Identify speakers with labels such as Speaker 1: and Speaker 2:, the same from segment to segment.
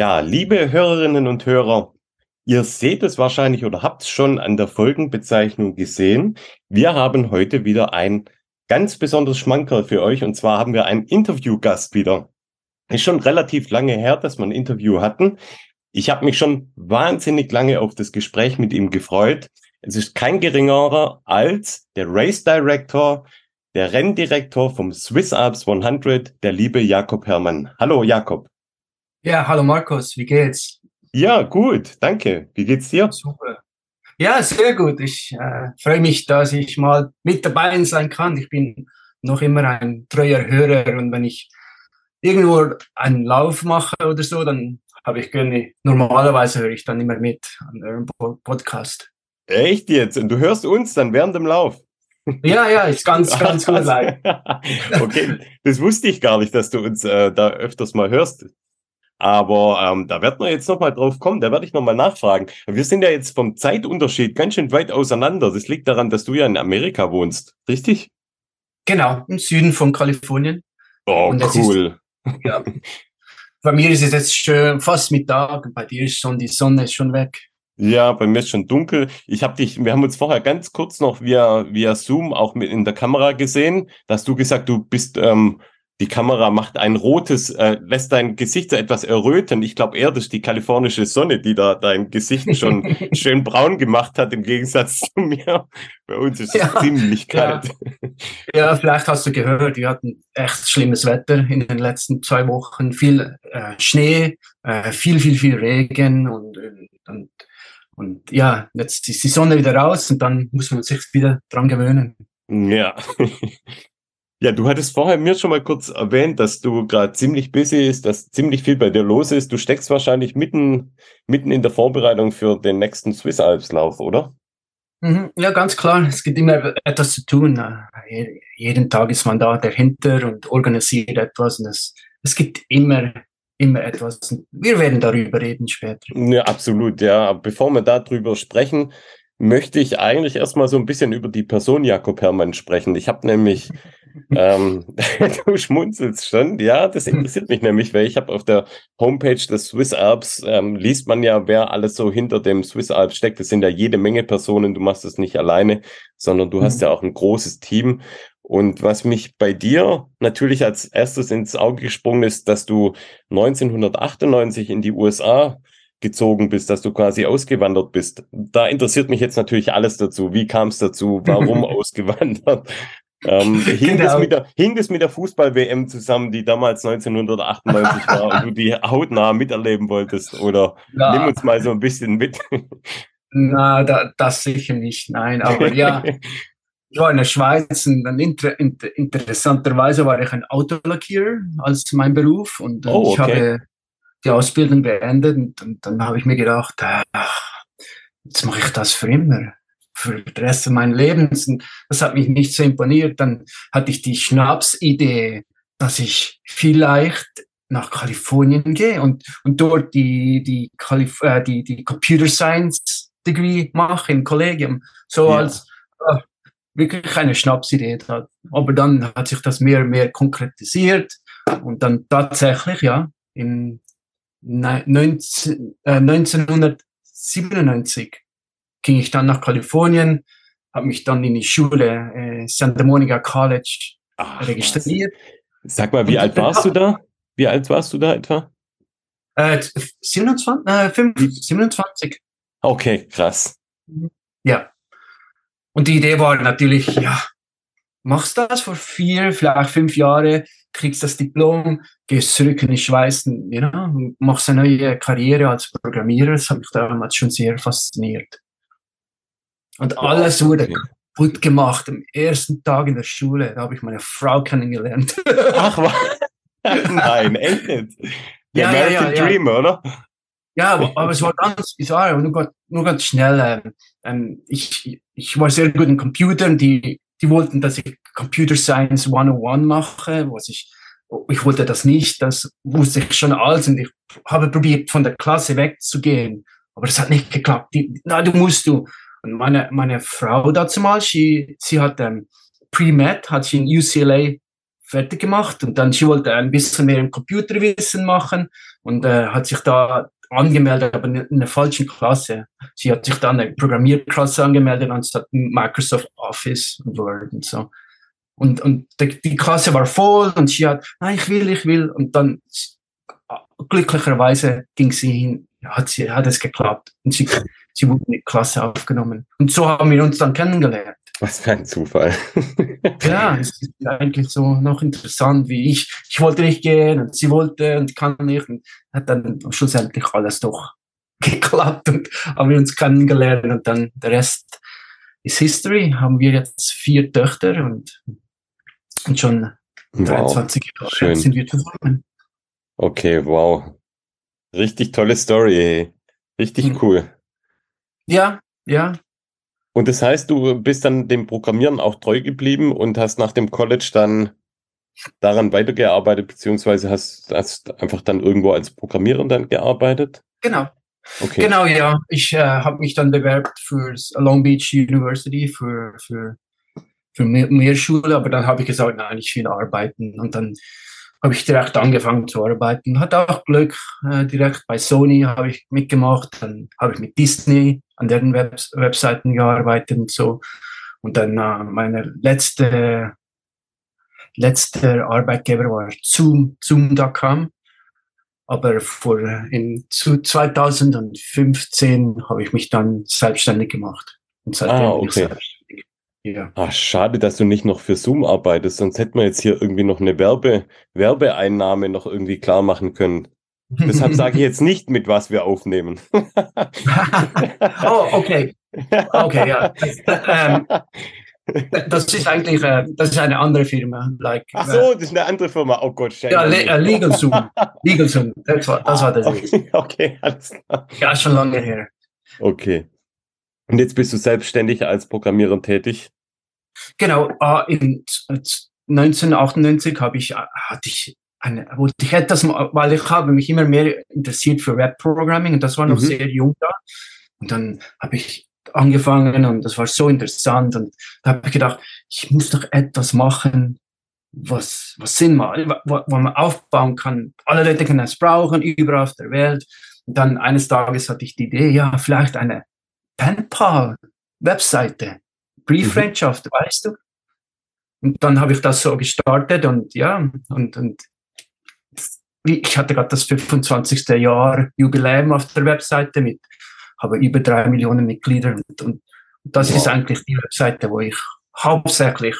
Speaker 1: Ja, liebe Hörerinnen und Hörer, ihr seht es wahrscheinlich oder habt es schon an der Folgenbezeichnung gesehen. Wir haben heute wieder ein ganz besonderes Schmankerl für euch und zwar haben wir einen Interviewgast wieder. Ist schon relativ lange her, dass wir ein Interview hatten. Ich habe mich schon wahnsinnig lange auf das Gespräch mit ihm gefreut. Es ist kein geringerer als der Race Director, der Renndirektor vom Swiss Alps 100, der liebe Jakob Herrmann. Hallo Jakob.
Speaker 2: Ja, hallo Markus, wie geht's?
Speaker 1: Ja, gut, danke. Wie geht's dir?
Speaker 2: Super. Ja, sehr gut. Ich äh, freue mich, dass ich mal mit dabei sein kann. Ich bin noch immer ein treuer Hörer und wenn ich irgendwo einen Lauf mache oder so, dann habe ich gerne, normalerweise höre ich dann immer mit an eurem Podcast.
Speaker 1: Echt jetzt? Und du hörst uns dann während dem Lauf?
Speaker 2: Ja, ja, ist ganz, ganz gut.
Speaker 1: okay, das wusste ich gar nicht, dass du uns äh, da öfters mal hörst. Aber ähm, da wird man jetzt nochmal drauf kommen, da werde ich nochmal nachfragen. Wir sind ja jetzt vom Zeitunterschied ganz schön weit auseinander. Das liegt daran, dass du ja in Amerika wohnst, richtig?
Speaker 2: Genau, im Süden von Kalifornien.
Speaker 1: Oh, cool.
Speaker 2: Ist, ja, bei mir ist es jetzt schon fast Mittag, bei dir ist schon die Sonne ist schon weg.
Speaker 1: Ja, bei mir ist schon dunkel. Ich habe dich, wir haben uns vorher ganz kurz noch via, via Zoom auch mit in der Kamera gesehen. Da hast du gesagt, du bist ähm, die Kamera macht ein rotes, äh, lässt dein Gesicht so etwas erröten. Ich glaube eher, das ist die kalifornische Sonne, die da dein Gesicht schon schön braun gemacht hat, im Gegensatz zu mir. Bei uns ist es ja, ziemlich kalt.
Speaker 2: Ja. ja. vielleicht hast du gehört, wir hatten echt schlimmes Wetter in den letzten zwei Wochen. Viel äh, Schnee, äh, viel, viel, viel Regen und, und, und ja, jetzt ist die Sonne wieder raus und dann muss man sich wieder dran gewöhnen.
Speaker 1: Ja. Ja, du hattest vorher mir schon mal kurz erwähnt, dass du gerade ziemlich busy ist, dass ziemlich viel bei dir los ist. Du steckst wahrscheinlich mitten, mitten in der Vorbereitung für den nächsten Swiss Alps Lauf, oder?
Speaker 2: Mhm, ja, ganz klar. Es gibt immer etwas zu tun. Jeden Tag ist man da dahinter und organisiert etwas. Und es, es gibt immer, immer etwas. Wir werden darüber reden später.
Speaker 1: Ja, absolut. Ja, bevor wir darüber sprechen, möchte ich eigentlich erstmal so ein bisschen über die Person Jakob Herrmann sprechen. Ich habe nämlich ähm, du schmunzelst schon. Ja, das interessiert mich nämlich, weil ich habe auf der Homepage des Swiss Alps ähm, liest man ja, wer alles so hinter dem Swiss Alps steckt. Das sind ja jede Menge Personen. Du machst es nicht alleine, sondern du mhm. hast ja auch ein großes Team. Und was mich bei dir natürlich als erstes ins Auge gesprungen ist, dass du 1998 in die USA gezogen bist, dass du quasi ausgewandert bist. Da interessiert mich jetzt natürlich alles dazu. Wie kam es dazu? Warum ausgewandert? Ähm, hing, genau. das mit der, hing das mit der Fußball-WM zusammen, die damals 1998 war und du die hautnah miterleben wolltest? Oder Na. nimm uns mal so ein bisschen mit.
Speaker 2: Na, da, das sicher nicht, nein. Aber ja, ich war in der Schweiz und dann inter, inter, interessanterweise war ich ein Autolackierer als mein Beruf und oh, okay. ich habe die Ausbildung beendet und, und dann habe ich mir gedacht, ach, jetzt mache ich das für immer für den Rest meines Lebens. Und das hat mich nicht so imponiert. Dann hatte ich die Schnapsidee, dass ich vielleicht nach Kalifornien gehe und, und dort die, die, Kalif äh, die, die Computer Science Degree mache im Kollegium. So ja. als äh, wirklich eine Schnapsidee. Aber dann hat sich das mehr und mehr konkretisiert und dann tatsächlich, ja, in 19, äh, 1997 ging ich dann nach Kalifornien, habe mich dann in die Schule äh, Santa Monica College Ach, registriert.
Speaker 1: Was? Sag mal, wie alt warst du da? Wie alt warst du da etwa?
Speaker 2: Äh, 27, äh, 5, 27.
Speaker 1: Okay, krass.
Speaker 2: Ja. Und die Idee war natürlich, ja, machst das vor vier, vielleicht fünf Jahre, kriegst das Diplom, gehst zurück in die Schweiz, ja, machst eine neue Karriere als Programmierer. Das hat mich damals schon sehr fasziniert. Und alles wurde okay. kaputt gemacht am ersten Tag in der Schule. Da habe ich meine Frau kennengelernt.
Speaker 1: Ach was? Nein, echt nicht. Der ja, American ja, ja, Dream, oder?
Speaker 2: Ja, aber, aber, es war ganz bizarr und nur, nur ganz schnell. Ähm, ähm, ich, ich war sehr gut in Computern. Die, die wollten, dass ich Computer Science 101 mache, was ich ich wollte das nicht, das wusste ich schon alles und ich habe probiert, von der Klasse wegzugehen, aber das hat nicht geklappt. Die, na, du musst du. Und meine, meine Frau dazu mal, sie, sie hat ähm, Pre-Med, hat sie in UCLA fertig gemacht und dann sie wollte ein bisschen mehr im Computerwissen machen und äh, hat sich da angemeldet, aber in einer falschen Klasse. Sie hat sich dann eine Programmierklasse angemeldet anstatt Microsoft Office und Word und so. Und, und die, die Klasse war voll und sie hat, nein, ich will, ich will. Und dann glücklicherweise ging sie hin, hat sie, hat es geklappt. Und sie, sie wurde in die Klasse aufgenommen. Und so haben wir uns dann kennengelernt.
Speaker 1: Was für ein Zufall.
Speaker 2: ja, es ist eigentlich so noch interessant, wie ich. Ich wollte nicht gehen und sie wollte und kann nicht. Und hat dann schlussendlich alles doch geklappt und haben wir uns kennengelernt und dann der Rest ist History. Haben wir jetzt vier Töchter und, und schon wow, 23 Jahre sind wir zusammen.
Speaker 1: Okay, wow. Richtig tolle Story. Richtig hm. cool.
Speaker 2: Ja, ja.
Speaker 1: Und das heißt, du bist dann dem Programmieren auch treu geblieben und hast nach dem College dann daran weitergearbeitet, beziehungsweise hast, hast einfach dann irgendwo als Programmierer dann gearbeitet?
Speaker 2: Genau. Okay. Genau, ja. Ich äh, habe mich dann bewerbt für Long Beach University, für, für, für mehr, mehr Schule, aber dann habe ich gesagt, nein, ich will arbeiten. Und dann habe ich direkt angefangen zu arbeiten. Hatte auch Glück, äh, direkt bei Sony habe ich mitgemacht, dann habe ich mit Disney an deren Web Webseiten gearbeitet und so. Und dann äh, meine letzte, letzte Arbeitgeber war Zoom, Zoom.com. Aber vor, in 2015 habe ich mich dann selbstständig gemacht.
Speaker 1: Und seitdem ah, okay. Ja. Ach, schade, dass du nicht noch für Zoom arbeitest, sonst hätten wir jetzt hier irgendwie noch eine Werbe, Werbeeinnahme noch irgendwie klar machen können. Deshalb sage ich jetzt nicht, mit was wir aufnehmen.
Speaker 2: oh, okay. Okay, ja. Ähm, das ist eigentlich äh, das ist eine andere Firma. Like,
Speaker 1: Ach so, das ist eine andere Firma. Oh Gott,
Speaker 2: scheiße. Ja, Le uh, Legal Zoom. Legal Zoom. Das war, das war das.
Speaker 1: Okay, okay, alles klar.
Speaker 2: Ja, schon lange her.
Speaker 1: Okay. Und jetzt bist du selbstständig als Programmierer tätig?
Speaker 2: Genau, äh, in 1998 habe ich, äh, hatte ich eine, wollte ich etwas, weil ich habe mich immer mehr interessiert für Webprogramming und das war noch mhm. sehr jung da. Und dann habe ich angefangen und das war so interessant und da habe ich gedacht, ich muss doch etwas machen, was, was Sinn macht, wo, wo man aufbauen kann. Alle Leute können es brauchen, überall auf der Welt. Und dann eines Tages hatte ich die Idee, ja, vielleicht eine PenPal-Webseite, Brieffreundschaft, mhm. weißt du? Und dann habe ich das so gestartet und ja, und, und ich hatte gerade das 25. Jahr Jubiläum auf der Webseite mit, habe über drei Millionen Mitglieder und, und das wow. ist eigentlich die Webseite, wo ich hauptsächlich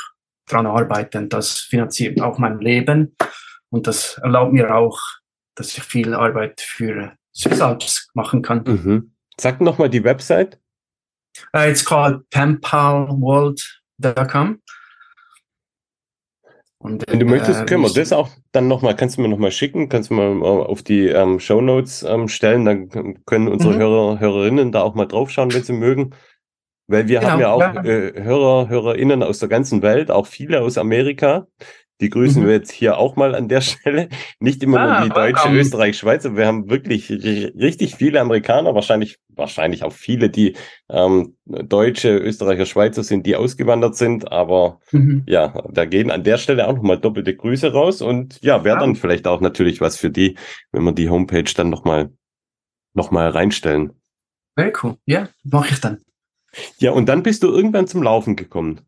Speaker 2: dran arbeite und das finanziert auch mein Leben und das erlaubt mir auch, dass ich viel Arbeit für Swiss machen kann.
Speaker 1: Mhm. Sag nochmal die Website.
Speaker 2: Uh, it's called penpalworld.com.
Speaker 1: Und, Wenn du äh, möchtest, können wir das auch dann nochmal, kannst du mir nochmal schicken, kannst du mal auf die ähm, Show Notes ähm, stellen, dann können unsere mhm. Hörer, Hörerinnen da auch mal draufschauen, wenn sie mögen. Weil wir genau, haben ja auch ja. Äh, Hörer, Hörerinnen aus der ganzen Welt, auch viele aus Amerika. Die grüßen mhm. wir jetzt hier auch mal an der Stelle. Nicht immer ah, nur die Deutsche, welcome. Österreich, Schweiz, wir haben wirklich richtig viele Amerikaner, wahrscheinlich, wahrscheinlich auch viele, die ähm, Deutsche, Österreicher, Schweizer sind, die ausgewandert sind. Aber mhm. ja, da gehen an der Stelle auch nochmal doppelte Grüße raus und ja, wäre dann vielleicht auch natürlich was für die, wenn wir die Homepage dann nochmal noch mal reinstellen.
Speaker 2: Very cool. Ja, mache ich dann.
Speaker 1: Ja, und dann bist du irgendwann zum Laufen gekommen.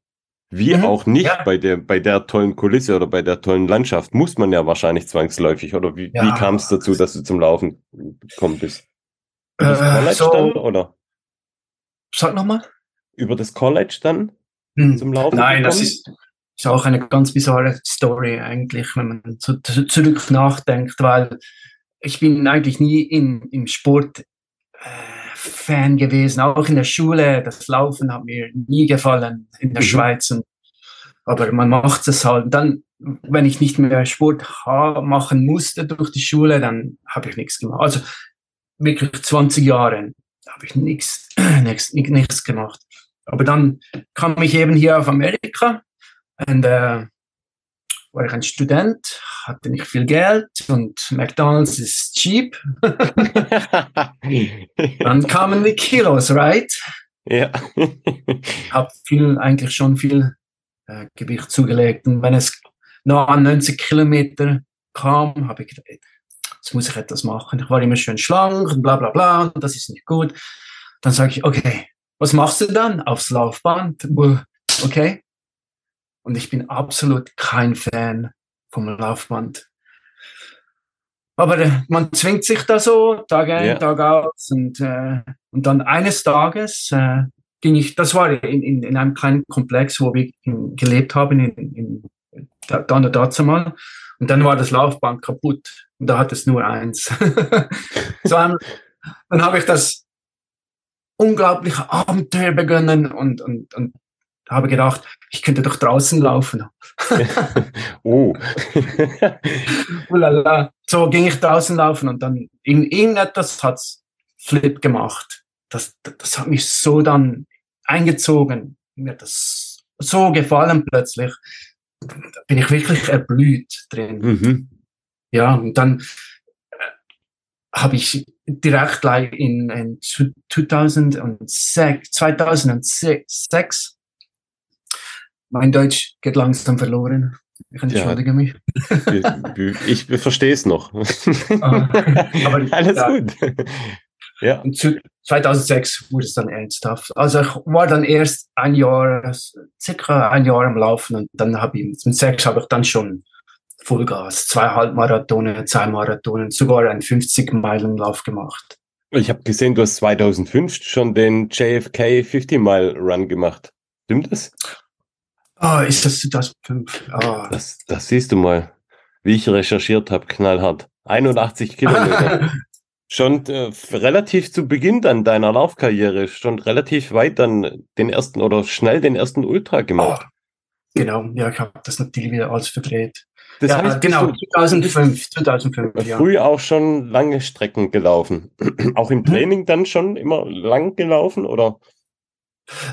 Speaker 1: Wie mhm. auch nicht ja. bei der, bei der tollen Kulisse oder bei der tollen Landschaft muss man ja wahrscheinlich zwangsläufig. Oder wie, ja. wie kam es dazu, dass du zum Laufen gekommen bist? Über das äh, College so, dann, oder?
Speaker 2: Sag nochmal.
Speaker 1: Über das College dann hm. zum Laufen?
Speaker 2: Nein, gekommen? das ist, ist auch eine ganz bizarre Story eigentlich, wenn man zu, zu, zurück nachdenkt, weil ich bin eigentlich nie in, im Sport äh, Fan gewesen, auch in der Schule. Das Laufen hat mir nie gefallen in der mhm. Schweiz. Und, aber man macht es halt. Dann, wenn ich nicht mehr Sport machen musste durch die Schule, dann habe ich nichts gemacht. Also wirklich 20 Jahre habe ich nichts, nichts, nichts gemacht. Aber dann kam ich eben hier auf Amerika und äh, war ich ein Student, hatte nicht viel Geld und McDonald's ist cheap. Dann kamen die Kilos, right?
Speaker 1: Ja.
Speaker 2: habe viel, eigentlich schon viel äh, Gewicht zugelegt. Und wenn es noch an 90 Kilometer kam, habe ich gedacht, jetzt muss ich etwas machen. Ich war immer schön schlank und bla bla bla, und das ist nicht gut. Dann sage ich, okay, was machst du dann? Aufs Laufband? Okay. Und ich bin absolut kein Fan vom Laufband. Aber äh, man zwingt sich da so, Tag ein, yeah. Tag aus. Und, äh, und dann eines Tages äh, ging ich, das war in, in, in einem kleinen Komplex, wo wir in, gelebt haben, in, in, da, da und dazu mal. Und dann war das Laufband kaputt. Und da hat es nur eins. so, dann, dann habe ich das unglaubliche Abenteuer begonnen und, und, und habe gedacht, ich könnte doch draußen laufen. oh. so ging ich draußen laufen und dann in irgendetwas hat's Flip gemacht. Das, das hat mich so dann eingezogen. Mir hat das so gefallen plötzlich. Da bin ich wirklich erblüht drin. Mhm. Ja, und dann äh, habe ich direkt in, in 2006, 2006 mein Deutsch geht langsam verloren. Ich entschuldige ja, mich.
Speaker 1: Ich, ich verstehe es noch.
Speaker 2: Ah, aber Alles ja, gut. Ja. Und 2006 wurde es dann ernsthaft. Also ich war dann erst ein Jahr, circa ein Jahr am Laufen und dann habe ich, mit sechs habe ich dann schon Vollgas, zwei Halbmarathone, zwei Marathonen, sogar einen 50-Meilen-Lauf gemacht.
Speaker 1: Ich habe gesehen, du hast 2005 schon den JFK 50-Mile-Run gemacht. Stimmt das?
Speaker 2: Ah, oh, ist das 2005? Oh.
Speaker 1: Das, das siehst du mal, wie ich recherchiert habe, knallhart. 81 Kilometer. schon äh, relativ zu Beginn dann deiner Laufkarriere, schon relativ weit dann den ersten oder schnell den ersten Ultra gemacht. Oh,
Speaker 2: genau, ja, ich habe das natürlich wieder alles verdreht. Das ja, heißt, genau, 2005, 2005,
Speaker 1: ja. Früh auch schon lange Strecken gelaufen. auch im mhm. Training dann schon immer lang gelaufen, oder?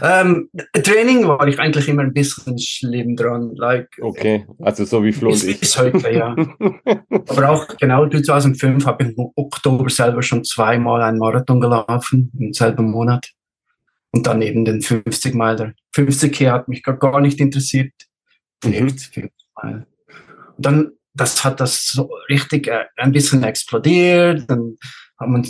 Speaker 2: Ähm, Training war ich eigentlich immer ein bisschen schlimm dran. Like,
Speaker 1: okay, also so wie Flo und
Speaker 2: ich. Bis heute, ja. Aber auch genau 2005 habe ich im Oktober selber schon zweimal einen Marathon gelaufen, im selben Monat. Und dann eben den 50 Meiler. 50 K hat mich gar, gar nicht interessiert. 50, mhm. Und dann, das hat das so richtig äh, ein bisschen explodiert. Dann hat man,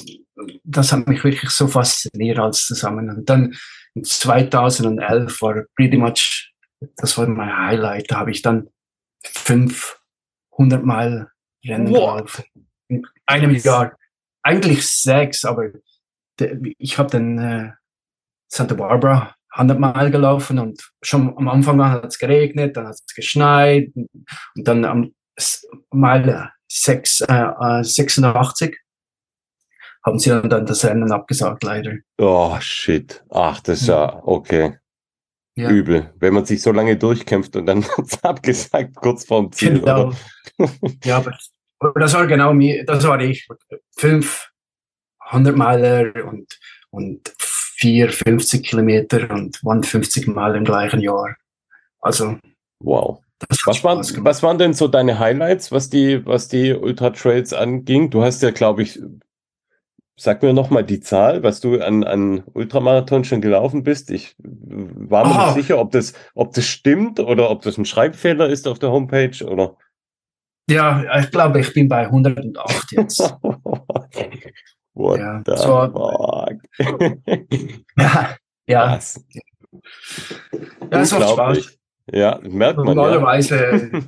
Speaker 2: das hat mich wirklich so fasziniert als zusammen. Und dann 2011 war pretty much, das war mein Highlight. Da habe ich dann 500 Mal Rennen gelaufen. In einem Jahr. Eigentlich sechs, aber ich habe dann äh, Santa Barbara 100 Mal gelaufen und schon am Anfang hat es geregnet, dann hat es geschneit und dann am Mal 6, äh, 86 haben sie dann das Rennen abgesagt, leider.
Speaker 1: Oh, shit. Ach, das ist ja, okay. Ja. Übel. Wenn man sich so lange durchkämpft und dann wird es abgesagt, kurz vorm Ziel. Genau.
Speaker 2: ja, aber, aber, das war genau mir, das war ich. Fünf 100 Meiler und, und vier 50 Kilometer und 150 Mal im gleichen Jahr. Also.
Speaker 1: Wow. Was waren, was waren denn so deine Highlights, was die, was die Ultra Trails anging? Du hast ja, glaube ich, Sag mir nochmal die Zahl, was du an, an Ultramarathon schon gelaufen bist. Ich war mir oh. nicht sicher, ob das, ob das stimmt oder ob das ein Schreibfehler ist auf der Homepage oder.
Speaker 2: Ja, ich glaube, ich bin bei 108 jetzt.
Speaker 1: What ja, the so, fuck?
Speaker 2: ja, ja. Was? Ja, es macht Spaß.
Speaker 1: Ja, merkt man.
Speaker 2: Normalerweise, ja.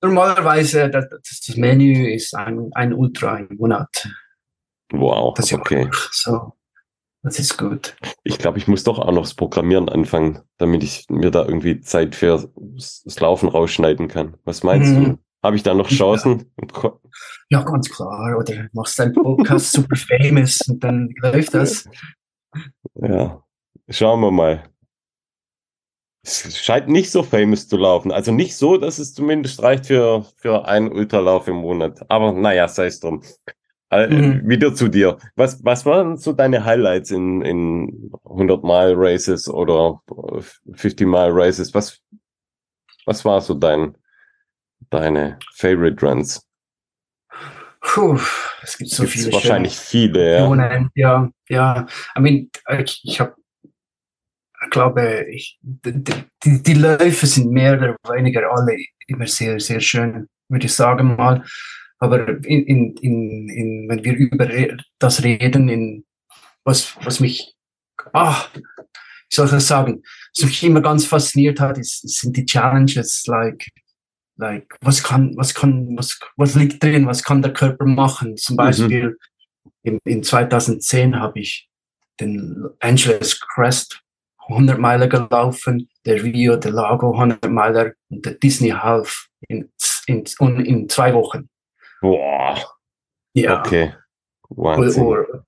Speaker 2: normalerweise das, das Menü ist ein, ein Ultra im Monat.
Speaker 1: Wow, das okay.
Speaker 2: So, das ist gut.
Speaker 1: Ich glaube, ich muss doch auch noch das Programmieren anfangen, damit ich mir da irgendwie Zeit für das Laufen rausschneiden kann. Was meinst mhm. du? Habe ich da noch Chancen?
Speaker 2: Ja. ja, ganz klar. Oder machst deinen Podcast super famous und dann läuft das.
Speaker 1: Ja, schauen wir mal. Es scheint nicht so famous zu laufen. Also nicht so, dass es zumindest reicht für, für einen Ultralauf im Monat. Aber naja, sei es drum. Äh, mhm. Wieder zu dir. Was, was waren so deine Highlights in, in 100 Mile Races oder 50 Mile Races? Was, was war so dein, deine Favorite Runs?
Speaker 2: Puh, es gibt so Gibt's viele.
Speaker 1: Wahrscheinlich viele, ja.
Speaker 2: Ja, ja. I mean, ich, ich habe glaube, ich, die, die Läufe sind mehr oder weniger alle immer sehr, sehr schön, würde ich sagen mal. Aber in, in, in, in, wenn wir über das reden, in was, was mich, ah, ich soll das sagen, was mich immer ganz fasziniert hat, ist, sind die Challenges, like, like, was kann, was kann, was, was liegt drin, was kann der Körper machen? Zum mhm. Beispiel, mhm. in, in 2010 habe ich den Angeles Crest 100 Meilen gelaufen, der Rio de Lago 100 Meilen und der Disney Half in, in, in zwei Wochen.
Speaker 1: Boah.
Speaker 2: Ja.
Speaker 1: Okay.
Speaker 2: Wahnsinn. Oder,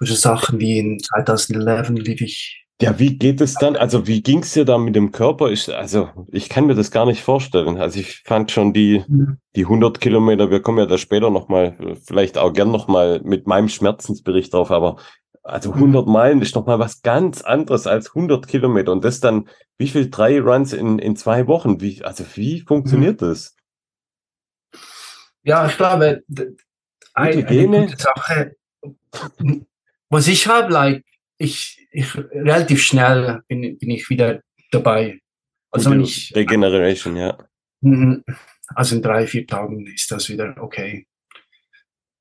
Speaker 2: oder Sachen wie in 2011 lief ich.
Speaker 1: Ja, wie geht es dann? Also, wie ging es dir da mit dem Körper? Ich, also, ich kann mir das gar nicht vorstellen. Also, ich fand schon die, mhm. die 100 Kilometer, wir kommen ja da später nochmal, vielleicht auch gern nochmal mit meinem Schmerzensbericht drauf, aber also 100 mhm. Meilen ist nochmal was ganz anderes als 100 Kilometer. Und das dann, wie viel drei Runs in, in zwei Wochen? Wie, also wie funktioniert mhm. das?
Speaker 2: Ja, ich glaube, eine, eine gute Sache, was ich habe, like, ich, ich relativ schnell bin, bin ich wieder dabei.
Speaker 1: Also wenn ich Regeneration, ja.
Speaker 2: Mhm. Also in drei, vier Tagen ist das wieder okay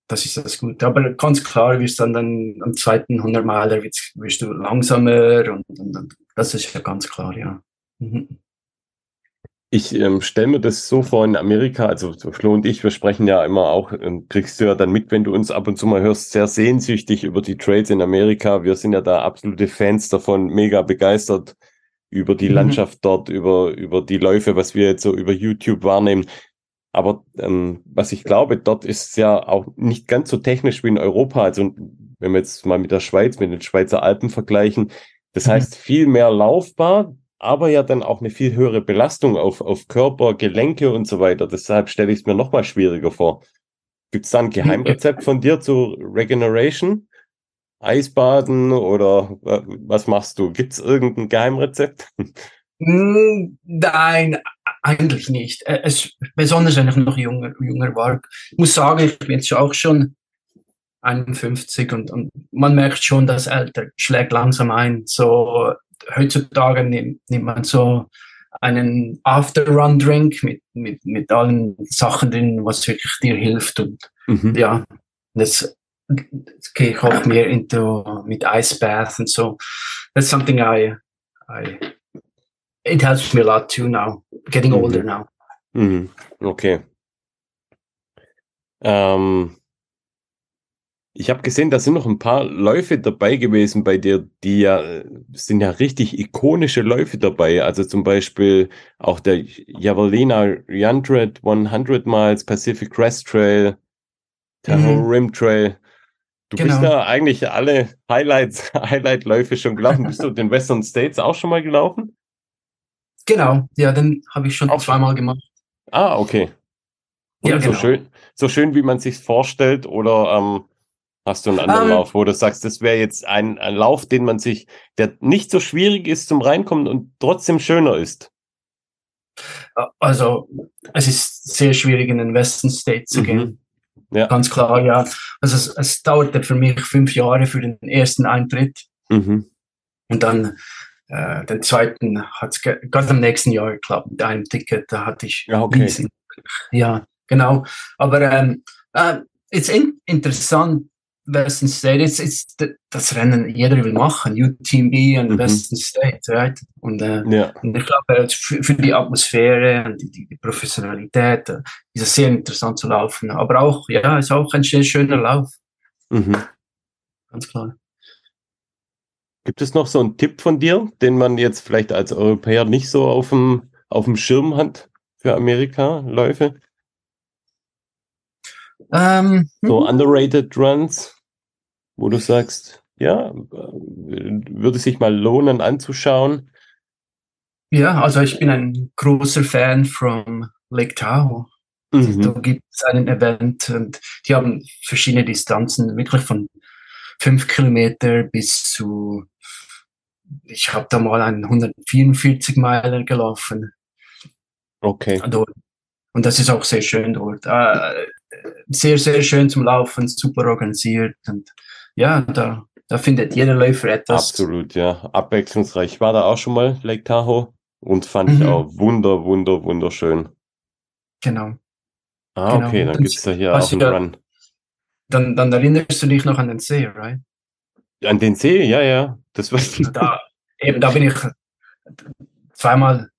Speaker 2: das ist das Gute. Aber ganz klar wirst dann, dann am zweiten 100 Maler wirst, wirst du langsamer und, und, und, das ist ja ganz klar, ja. Mhm.
Speaker 1: Ich ähm, stelle mir das so vor in Amerika, also Flo und ich, wir sprechen ja immer auch, ähm, kriegst du ja dann mit, wenn du uns ab und zu mal hörst, sehr sehnsüchtig über die Trades in Amerika. Wir sind ja da absolute Fans davon, mega begeistert über die mhm. Landschaft dort, über, über die Läufe, was wir jetzt so über YouTube wahrnehmen. Aber ähm, was ich glaube, dort ist es ja auch nicht ganz so technisch wie in Europa. Also wenn wir jetzt mal mit der Schweiz, mit den Schweizer Alpen vergleichen, das mhm. heißt viel mehr laufbar, aber ja dann auch eine viel höhere Belastung auf, auf Körper, Gelenke und so weiter. Deshalb stelle ich es mir noch mal schwieriger vor. Gibt es da ein Geheimrezept von dir zu Regeneration? Eisbaden oder was machst du? Gibt es irgendein Geheimrezept?
Speaker 2: Hm, nein, eigentlich nicht. Äh, es, besonders wenn ich noch jünger, jünger war. Ich muss sagen, ich bin jetzt auch schon 51 und, und man merkt schon, das Alter schlägt langsam ein. So heutzutage nimmt, nimmt man so einen After-Run-Drink mit, mit, mit allen Sachen drin, was wirklich dir hilft. Und mhm. ja, das, das gehe ich auch mehr into mit Ice Bath und so. That's something I, I it helps me a lot too now, getting mhm. older now.
Speaker 1: Mhm. Okay. Ähm, ich habe gesehen, da sind noch ein paar Läufe dabei gewesen bei dir, die ja sind ja richtig ikonische Läufe dabei. Also zum Beispiel auch der Javelina 100, 100 Miles, Pacific Crest Trail, Tahoe mhm. Rim Trail. Du genau. bist da eigentlich alle Highlights, Highlight-Läufe schon gelaufen. bist du den Western States auch schon mal gelaufen?
Speaker 2: Genau, ja, den habe ich schon auch zweimal gemacht.
Speaker 1: Ah, okay. Und ja, genau. so schön, so schön, wie man sich vorstellt, oder ähm, hast du einen anderen um, ähm. Lauf, wo du sagst, das wäre jetzt ein, ein Lauf, den man sich, der nicht so schwierig ist zum Reinkommen und trotzdem schöner ist?
Speaker 2: Also, es ist sehr schwierig, in den Western State zu mhm. gehen. Ja. Ganz klar, ja. Also, es, es, dauerte für mich fünf Jahre für den ersten Eintritt. Mhm. Und dann äh, den zweiten hat es gerade am nächsten Jahr geklappt mit einem Ticket. Da hatte ich
Speaker 1: ja, okay.
Speaker 2: Riesen, ja genau. Aber ähm, äh, ist in, interessant, Western State, ist, ist das Rennen, jeder will machen, UTMB und mhm. Western State, right? Und, äh, ja. und ich glaube, für, für, die Atmosphäre und die, die Professionalität äh, ist es sehr interessant zu laufen. Aber auch, ja, ist auch ein sehr schöner Lauf. Mhm. Ganz klar.
Speaker 1: Gibt es noch so einen Tipp von dir, den man jetzt vielleicht als Europäer nicht so auf dem, auf dem Schirm hat für Amerika-Läufe? Ähm, so hm. underrated Runs, wo du sagst, ja, würde sich mal lohnen anzuschauen.
Speaker 2: Ja, also ich bin ein großer Fan von Lake Tahoe. Mhm. Da gibt es einen Event und die haben verschiedene Distanzen, wirklich von fünf Kilometer bis zu ich habe da mal einen 144 Meilen gelaufen.
Speaker 1: Okay.
Speaker 2: Dort. Und das ist auch sehr schön dort. Äh, sehr, sehr schön zum Laufen, super organisiert. Und ja, da da findet jeder Läufer etwas.
Speaker 1: Absolut, ja. Abwechslungsreich. Ich war da auch schon mal, Lake Tahoe, und fand mhm. ich auch wunder, wunder, wunderschön.
Speaker 2: Genau.
Speaker 1: Ah, genau. okay, dann, gibt es da hier auch einen Run.
Speaker 2: Dann, dann erinnerst du dich noch an den See, right?
Speaker 1: An den See, ja, ja. Das war
Speaker 2: da, eben, da bin ich zweimal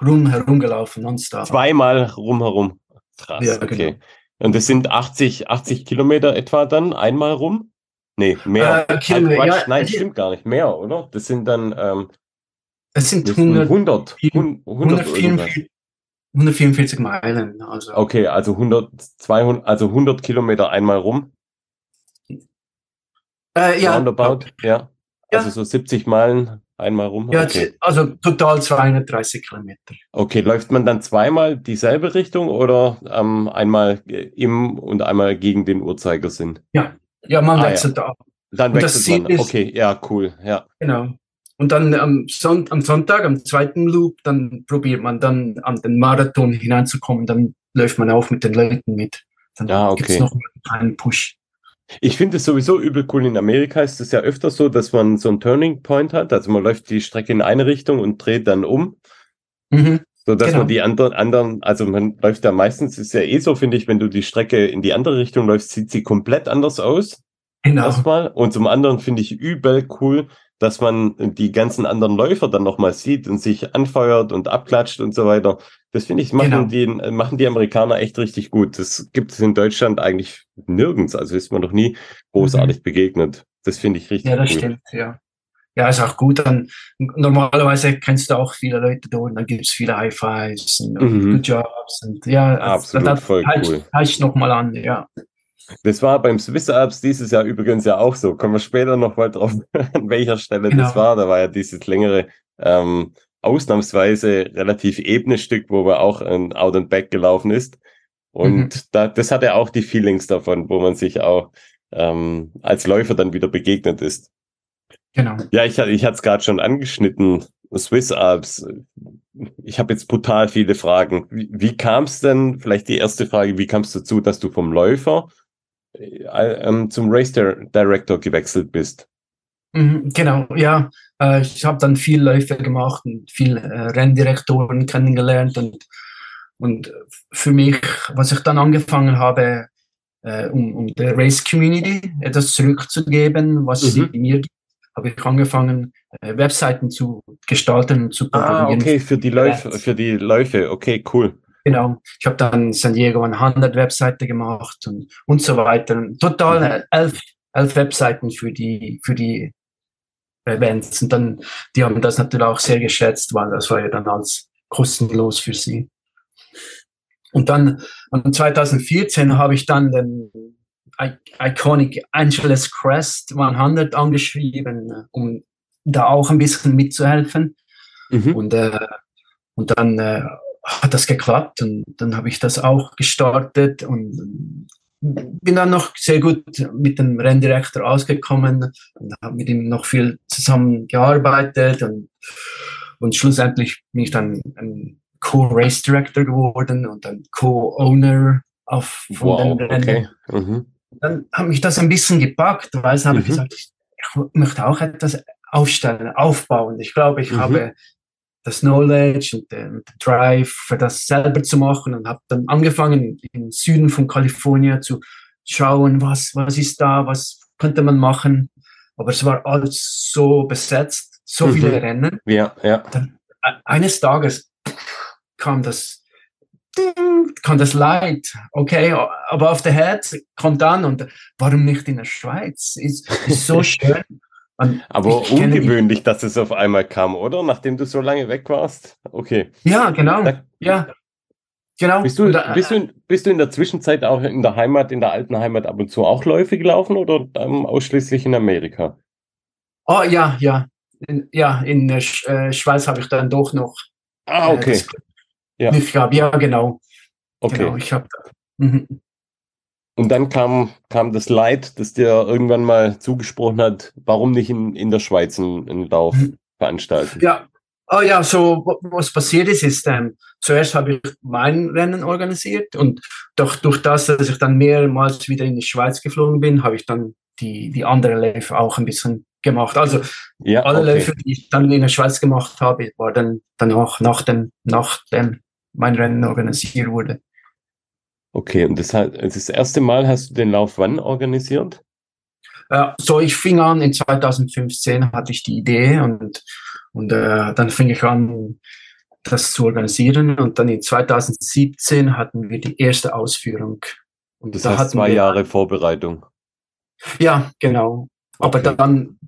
Speaker 2: rum herumgelaufen, nonstop.
Speaker 1: Zweimal rumherum. Krass, ja, okay. Genau. Und das sind 80, 80 Kilometer etwa dann einmal rum? Nee, mehr. Äh, halt ja, Nein, stimmt gar nicht. Mehr, oder? Das sind dann. Ähm,
Speaker 2: es sind 100, 100, 100, 144, 144 Meilen. Also.
Speaker 1: Okay, also 100, 200, also 100 Kilometer einmal rum.
Speaker 2: Äh, ja.
Speaker 1: Roundabout, ja. ja. Also so 70 Meilen einmal rum.
Speaker 2: Ja, okay. also total 230 Kilometer.
Speaker 1: Okay, läuft man dann zweimal dieselbe Richtung oder ähm, einmal im und einmal gegen den Uhrzeigersinn?
Speaker 2: Ja, ja, man ah, wechselt
Speaker 1: ja. ab. Dann wechselt man. Ist, okay, ja, cool, ja.
Speaker 2: Genau. Und dann am, Son am Sonntag, am zweiten Loop, dann probiert man dann an den Marathon hineinzukommen, dann läuft man auch mit den Leuten mit. Dann
Speaker 1: ah, okay. gibt es noch
Speaker 2: einen Push.
Speaker 1: Ich finde es sowieso übel cool. In Amerika ist es ja öfter so, dass man so einen Turning Point hat. Also man läuft die Strecke in eine Richtung und dreht dann um. Mhm. So dass genau. man die anderen, anderen, also man läuft ja meistens, ist ja eh so, finde ich, wenn du die Strecke in die andere Richtung läufst, sieht sie komplett anders aus. Genau. Erstmal. Und zum anderen finde ich übel cool, dass man die ganzen anderen Läufer dann nochmal sieht und sich anfeuert und abklatscht und so weiter. Das finde ich, machen, genau. die, machen die Amerikaner echt richtig gut. Das gibt es in Deutschland eigentlich nirgends. Also ist man noch nie großartig mhm. begegnet. Das finde ich richtig
Speaker 2: Ja, das cool. stimmt, ja. Ja, ist auch gut. Dann, normalerweise kennst du auch viele Leute dort, und dann gibt es viele High Fives und, mhm. Good Jobs. Und, ja,
Speaker 1: Absolut, das, das voll
Speaker 2: heißt,
Speaker 1: cool.
Speaker 2: Heißt nochmal an, ja.
Speaker 1: Das war beim Swiss Alps dieses Jahr übrigens ja auch so. Kommen wir später noch mal drauf, an welcher Stelle genau. das war. Da war ja dieses längere, ähm, ausnahmsweise relativ ebene Stück, wo man auch ein Out and Back gelaufen ist. Und mhm. da, das hatte auch die Feelings davon, wo man sich auch ähm, als Läufer dann wieder begegnet ist.
Speaker 2: Genau.
Speaker 1: Ja, ich, ich hatte es gerade schon angeschnitten. Swiss Alps. Ich habe jetzt brutal viele Fragen. Wie, wie kam es denn, vielleicht die erste Frage, wie kam es dazu, dass du vom Läufer äh, ähm, zum Race Director gewechselt bist.
Speaker 2: Mhm, genau, ja. Äh, ich habe dann viel Läufe gemacht und viele äh, Renndirektoren kennengelernt und, und für mich, was ich dann angefangen habe, um, um der Race Community etwas zurückzugeben, was mhm. sie mir habe ich angefangen, Webseiten zu gestalten und zu
Speaker 1: Ah, okay, für die Läufe, für die Läufe, okay, cool.
Speaker 2: Genau. Ich habe dann San Diego 100 Webseite gemacht und, und so weiter. Total mhm. elf, elf Webseiten für die, für die Events. Und dann, die haben das natürlich auch sehr geschätzt, weil das war ja dann alles kostenlos für sie. Und dann, und 2014 habe ich dann den Iconic Angeles Crest 100 angeschrieben, um da auch ein bisschen mitzuhelfen. Mhm. Und, äh, und dann äh, hat das geklappt und dann habe ich das auch gestartet und bin dann noch sehr gut mit dem Renndirektor ausgekommen und habe mit ihm noch viel zusammen gearbeitet und, und schlussendlich bin ich dann ein Co-Race Director geworden und dann Co-Owner auf von wow, den Rennen. Okay. Mhm. Dann hat mich das ein bisschen gepackt, weil es habe ich mhm. gesagt, ich möchte auch etwas aufstellen, aufbauen. Ich glaube, ich mhm. habe das Knowledge und den Drive für das selber zu machen und habe dann angefangen im Süden von Kalifornien zu schauen, was, was ist da, was könnte man machen. Aber es war alles so besetzt, so mhm. viele Rennen.
Speaker 1: Ja, ja.
Speaker 2: Dann, e, eines Tages kam das, kam das Leid, okay, aber auf der Herz kommt dann und warum nicht in der Schweiz? Ist, ist so schön.
Speaker 1: Und Aber ungewöhnlich, dass es auf einmal kam, oder? Nachdem du so lange weg warst. Okay.
Speaker 2: Ja, genau. Da, ja. Genau.
Speaker 1: Bist du, da, bist, du, bist du in der Zwischenzeit auch in der Heimat, in der alten Heimat ab und zu auch Läufe gelaufen oder ähm, ausschließlich in Amerika?
Speaker 2: Oh ja, ja. In, ja, in der Sch äh, Schweiz habe ich dann doch noch.
Speaker 1: Ah, äh, okay.
Speaker 2: Äh, ja. ja, genau.
Speaker 1: Okay.
Speaker 2: Genau, ich habe. Mhm.
Speaker 1: Und dann kam, kam das Leid, das dir irgendwann mal zugesprochen hat, warum nicht in, in der Schweiz einen, einen Lauf mhm. veranstalten?
Speaker 2: Ja, oh ja, so was passiert ist, ist, ähm, zuerst habe ich mein Rennen organisiert und doch durch das, dass ich dann mehrmals wieder in die Schweiz geflogen bin, habe ich dann die, die anderen Läufe auch ein bisschen gemacht. Also
Speaker 1: ja,
Speaker 2: alle
Speaker 1: okay.
Speaker 2: Läufe, die ich dann in der Schweiz gemacht habe, war dann danach, nach dem, nachdem mein Rennen organisiert wurde.
Speaker 1: Okay, und das, hat, das erste Mal hast du den Lauf wann organisiert?
Speaker 2: Ja, so ich fing an in 2015 hatte ich die Idee und und äh, dann fing ich an das zu organisieren und dann in 2017 hatten wir die erste Ausführung.
Speaker 1: Und das da heißt zwei wir, Jahre Vorbereitung.
Speaker 2: Ja, genau. Aber okay. dann,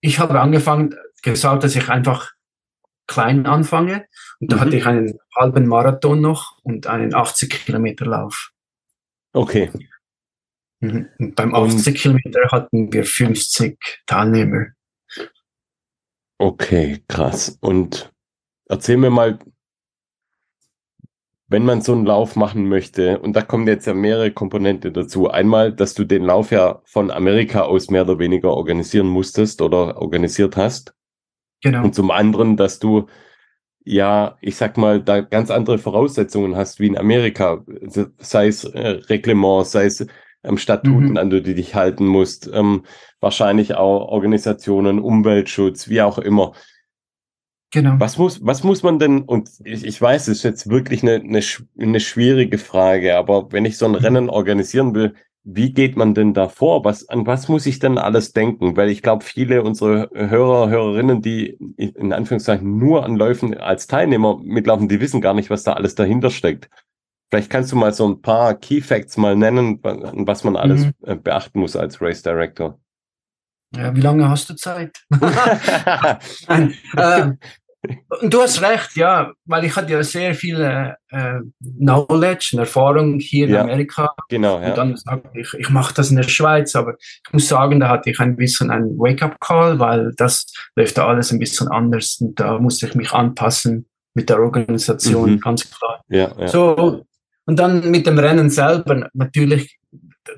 Speaker 2: ich habe angefangen, gesagt, dass ich einfach klein anfange. Und da mhm. hatte ich einen halben Marathon noch und einen 80 Kilometer Lauf.
Speaker 1: Okay.
Speaker 2: Mhm. Und beim 80 Kilometer hatten wir 50 Teilnehmer.
Speaker 1: Okay, krass. Und erzähl mir mal, wenn man so einen Lauf machen möchte, und da kommen jetzt ja mehrere Komponente dazu. Einmal, dass du den Lauf ja von Amerika aus mehr oder weniger organisieren musstest oder organisiert hast.
Speaker 2: Genau.
Speaker 1: Und zum anderen, dass du ja, ich sag mal, da ganz andere Voraussetzungen hast wie in Amerika, sei es äh, Reglement, sei es ähm, Statuten, mhm. an die du dich halten musst, ähm, wahrscheinlich auch Organisationen, Umweltschutz, wie auch immer.
Speaker 2: Genau.
Speaker 1: Was muss, was muss man denn, und ich, ich weiß, es ist jetzt wirklich eine, eine, eine schwierige Frage, aber wenn ich so ein mhm. Rennen organisieren will, wie geht man denn da vor? Was, an was muss ich denn alles denken? Weil ich glaube, viele unserer Hörer, Hörerinnen, die in Anführungszeichen nur an Läufen als Teilnehmer mitlaufen, die wissen gar nicht, was da alles dahinter steckt. Vielleicht kannst du mal so ein paar Key Facts mal nennen, was man alles mhm. Äh, beachten muss als Race Director.
Speaker 2: Ja, wie lange hast du Zeit? Nein, äh, du hast recht, ja, weil ich hatte ja sehr viel äh, Knowledge und Erfahrung hier in
Speaker 1: ja,
Speaker 2: Amerika.
Speaker 1: Genau, ja.
Speaker 2: Und dann sagte ich, ich mache das in der Schweiz, aber ich muss sagen, da hatte ich ein bisschen einen Wake-up-Call, weil das läuft da alles ein bisschen anders und da musste ich mich anpassen mit der Organisation, mhm. ganz klar.
Speaker 1: Ja, ja.
Speaker 2: So, und dann mit dem Rennen selber, natürlich,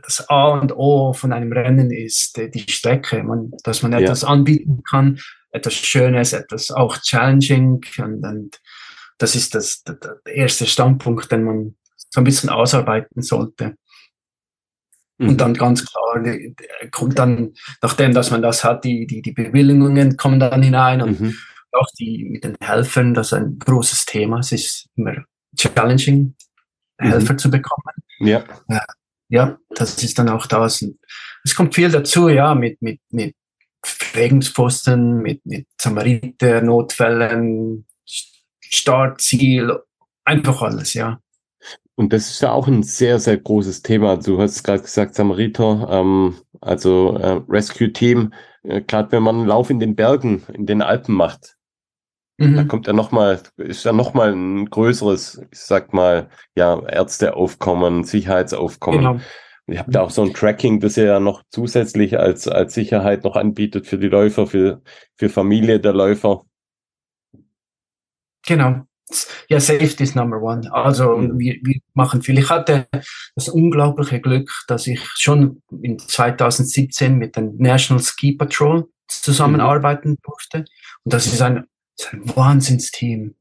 Speaker 2: das A und O von einem Rennen ist äh, die Strecke, man, dass man etwas anbieten kann, etwas Schönes, etwas auch challenging. Und, und das ist das, der, der erste Standpunkt, den man so ein bisschen ausarbeiten sollte. Mhm. Und dann ganz klar, kommt dann, nachdem dass man das hat, die, die, die Bewilligungen kommen dann hinein und mhm. auch die mit den Helfern, das ist ein großes Thema. Es ist immer challenging, Helfer mhm. zu bekommen.
Speaker 1: Ja.
Speaker 2: ja. Ja, das ist dann auch das. Es kommt viel dazu, ja, mit, mit, mit Pflegungsposten, mit, mit Samariter, Notfällen, Startziel, einfach alles, ja.
Speaker 1: Und das ist ja auch ein sehr, sehr großes Thema. Du hast gerade gesagt, Samariter, ähm, also äh, Rescue Team, äh, gerade wenn man einen Lauf in den Bergen, in den Alpen macht, Mhm. Da kommt ja nochmal, ist ja nochmal ein größeres, ich sag mal, ja, Ärzteaufkommen, Sicherheitsaufkommen. Genau. Ihr habt ja auch so ein Tracking, das ihr ja noch zusätzlich als, als Sicherheit noch anbietet für die Läufer, für, für Familie der Läufer.
Speaker 2: Genau. Ja, Safety ist Number One. Also mhm. wir, wir machen viel. Ich hatte das unglaubliche Glück, dass ich schon in 2017 mit dem National Ski Patrol zusammenarbeiten mhm. durfte. Und das ist ein das ist ein Wahnsinnsteam.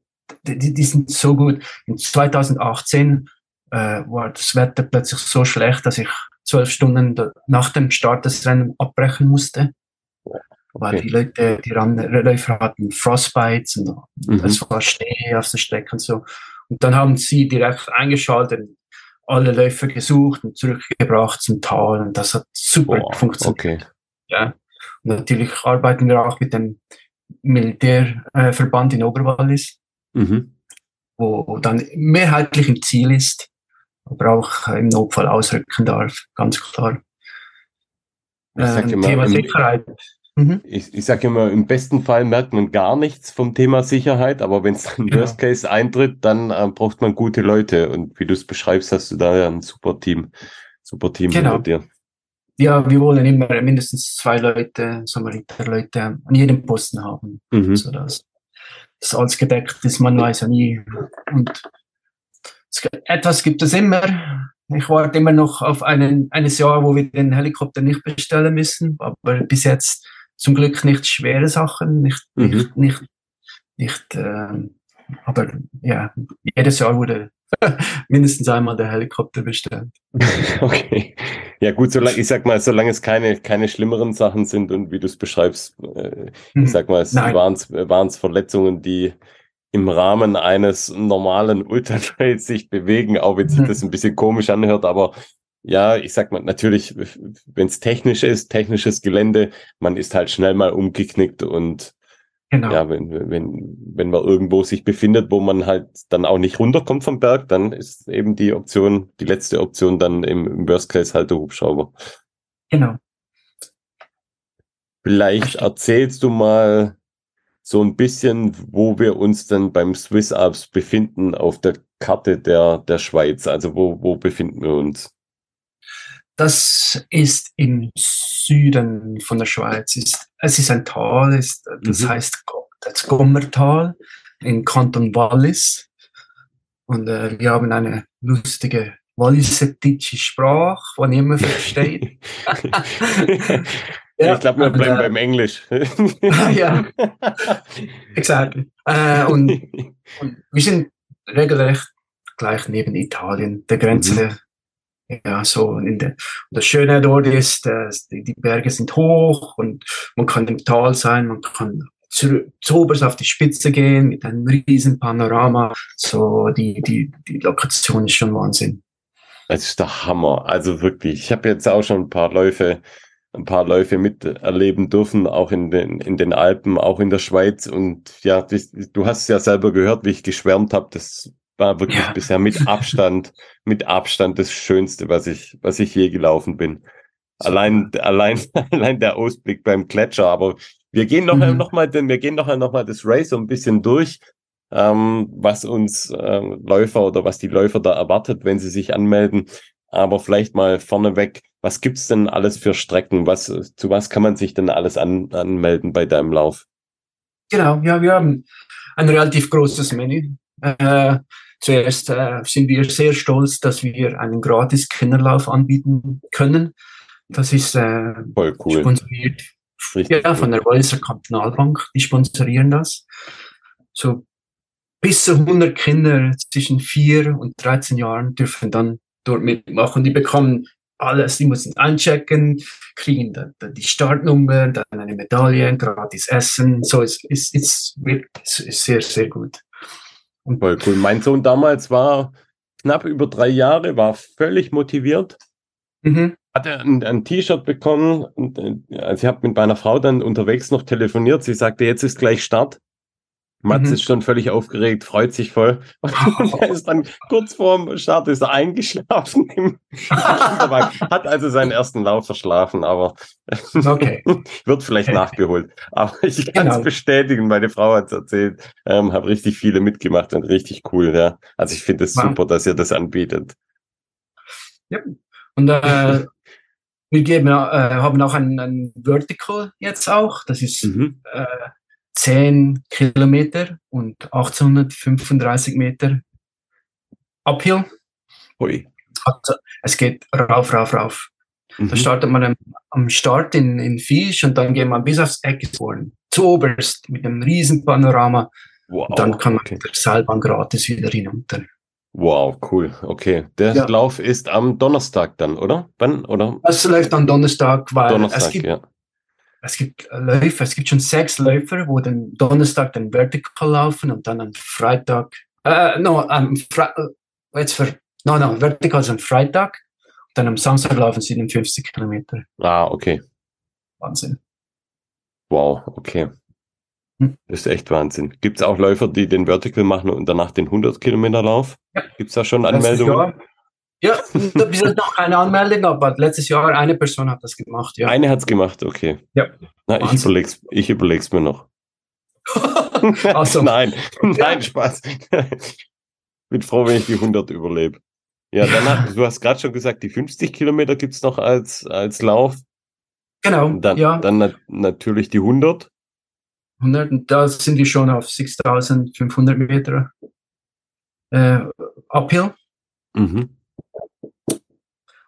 Speaker 2: Die, die, die sind so gut. In 2018 äh, war das Wetter plötzlich so schlecht, dass ich zwölf Stunden nach dem Start des Rennens abbrechen musste. Okay. Weil die Leute, die Läufer hatten Frostbites und mhm. es war Schnee auf der Strecke und so. Und dann haben sie direkt eingeschaltet, alle Läufer gesucht und zurückgebracht zum Tal und das hat super oh, funktioniert.
Speaker 1: Okay.
Speaker 2: Ja. Und natürlich arbeiten wir auch mit dem Militärverband in Oberwallis,
Speaker 1: mhm.
Speaker 2: wo dann mehrheitlich im Ziel ist, aber auch im Notfall ausrücken darf, ganz klar.
Speaker 1: Ähm, immer, Thema im, Sicherheit. Mhm. Ich, ich sage immer, im besten Fall merkt man gar nichts vom Thema Sicherheit, aber wenn es dann genau. Worst Case eintritt, dann äh, braucht man gute Leute. Und wie du es beschreibst, hast du da ja ein super Team, super Team
Speaker 2: genau. dir ja, wir wollen immer mindestens zwei Leute, Samariter-Leute an jedem Posten haben. Mhm. So dass das alles gedeckt ist, man weiß ja nie. Und etwas gibt es immer. Ich warte immer noch auf einen, eines Jahr, wo wir den Helikopter nicht bestellen müssen, aber bis jetzt zum Glück nicht schwere Sachen, nicht, mhm. nicht, nicht, nicht äh, aber ja, jedes Jahr wurde mindestens einmal der Helikopter bestellt.
Speaker 1: okay. Ja gut, solange, ich sag mal, solange es keine, keine schlimmeren Sachen sind und wie du es beschreibst, äh, ich mhm. sag mal, es waren es Verletzungen, die im Rahmen eines normalen Ultratrails sich bewegen, auch wenn sich mhm. das ein bisschen komisch anhört, aber ja, ich sag mal, natürlich, wenn es technisch ist, technisches Gelände, man ist halt schnell mal umgeknickt und genau. ja, wenn, wenn, wenn man irgendwo sich befindet, wo man halt dann auch nicht runterkommt vom Berg, dann ist eben die Option, die letzte Option dann im, im Worst Case halt der Hubschrauber.
Speaker 2: Genau.
Speaker 1: Vielleicht erzählst du mal so ein bisschen, wo wir uns denn beim Swiss Alps befinden auf der Karte der, der Schweiz. Also wo, wo befinden wir uns?
Speaker 2: Das ist im Süden von der Schweiz. es ist ein Tal, ist, das mhm. heißt das Gommertal in Kanton Wallis. Und äh, wir haben eine lustige wallisetische Sprache, die niemand versteht.
Speaker 1: ja, ich glaube, wir bleiben äh, beim Englisch.
Speaker 2: ja, exactly. Äh, und, und, wir sind regelrecht gleich neben Italien, der Grenze mhm ja, so in der, das Schöne dort ist, dass die, die Berge sind hoch und man kann im Tal sein, man kann zu, zu oberst auf die Spitze gehen mit einem riesen Panorama. So, die, die, die Lokation ist schon Wahnsinn.
Speaker 1: Das ist der Hammer. Also wirklich, ich habe jetzt auch schon ein paar Läufe, ein paar Läufe miterleben dürfen, auch in den, in den Alpen, auch in der Schweiz. Und ja, du hast ja selber gehört, wie ich geschwärmt habe. Das war wirklich ja. bisher mit Abstand, mit Abstand das Schönste, was ich, was ich je gelaufen bin. Allein, allein, allein der Ausblick beim Gletscher. Aber wir gehen noch, mhm. noch mal, denn wir gehen noch, noch mal das Race so ein bisschen durch, ähm, was uns äh, Läufer oder was die Läufer da erwartet, wenn sie sich anmelden. Aber vielleicht mal vorneweg, was gibt's denn alles für Strecken? Was, zu was kann man sich denn alles an, anmelden bei deinem Lauf?
Speaker 2: Genau, ja, wir haben ein relativ großes Menü. Äh, Zuerst äh, sind wir sehr stolz, dass wir einen gratis Kinderlauf anbieten können. Das ist äh,
Speaker 1: Voll cool.
Speaker 2: sponsoriert ja, von der Walliser Kantonalbank. Die sponsorieren das. So bis zu 100 Kinder zwischen 4 und 13 Jahren dürfen dann dort mitmachen. Die bekommen alles, die müssen einchecken, kriegen dann die Startnummer, dann eine Medaille, gratis Essen. So ist es ist, ist, ist sehr, sehr gut.
Speaker 1: Voll cool. Mein Sohn damals war knapp über drei Jahre, war völlig motiviert. Mhm. Hatte ein, ein T-Shirt bekommen. Und, also ich habe mit meiner Frau dann unterwegs noch telefoniert. Sie sagte, jetzt ist gleich Start. Mats mhm. ist schon völlig aufgeregt, freut sich voll. Und er ist dann kurz vorm Start ist er eingeschlafen. Hat also seinen ersten Lauf verschlafen, aber okay. wird vielleicht nachgeholt. Aber ich kann es genau. bestätigen, meine Frau hat es erzählt, ähm, habe richtig viele mitgemacht und richtig cool. Ja. Also ich finde es super, dass ihr das anbietet.
Speaker 2: Ja. Und äh, wir geben, äh, haben auch ein, ein Vertical jetzt auch. Das ist mhm. äh, 10 Kilometer und 1835 Meter Uphill. Ui. Also, es geht rauf, rauf, rauf. Mhm. Da startet man am, am Start in, in Fisch und dann geht man bis aufs Eck zu oberst mit einem riesen Panorama. Wow, und dann kann man okay. mit der Seilbahn gratis wieder hinunter.
Speaker 1: Wow, cool. Okay. Der ja. Lauf ist am Donnerstag dann, oder? Wann? Oder?
Speaker 2: Es läuft am Donnerstag, weil Donnerstag, es gibt, ja es gibt Läufer, es gibt schon sechs Läufer, wo den Donnerstag den Vertical laufen und dann am Freitag, äh, no, am Fre äh, jetzt für, no, no, Vertical ist am Freitag, und dann am Samstag laufen sie den 50 Kilometer.
Speaker 1: Ah, okay.
Speaker 2: Wahnsinn.
Speaker 1: Wow, okay. Hm? Das ist echt Wahnsinn. Gibt es auch Läufer, die den Vertical machen und danach den 100 Kilometer Lauf? Ja. Gibt es da schon Anmeldungen?
Speaker 2: Ja, bis jetzt noch keine Anmeldung, aber letztes Jahr eine Person hat das gemacht. Ja.
Speaker 1: Eine hat es gemacht, okay.
Speaker 2: Ja.
Speaker 1: Na, ich überleg's, ich überleg's mir noch.
Speaker 2: so.
Speaker 1: nein, nein, Spaß. Bin froh, wenn ich die 100 überlebe. Ja, hat, du hast gerade schon gesagt, die 50 Kilometer gibt es noch als, als Lauf.
Speaker 2: Genau,
Speaker 1: dann, ja. Dann na natürlich die 100.
Speaker 2: 100, und da sind wir schon auf 6500 Meter äh, Uphill. Mhm.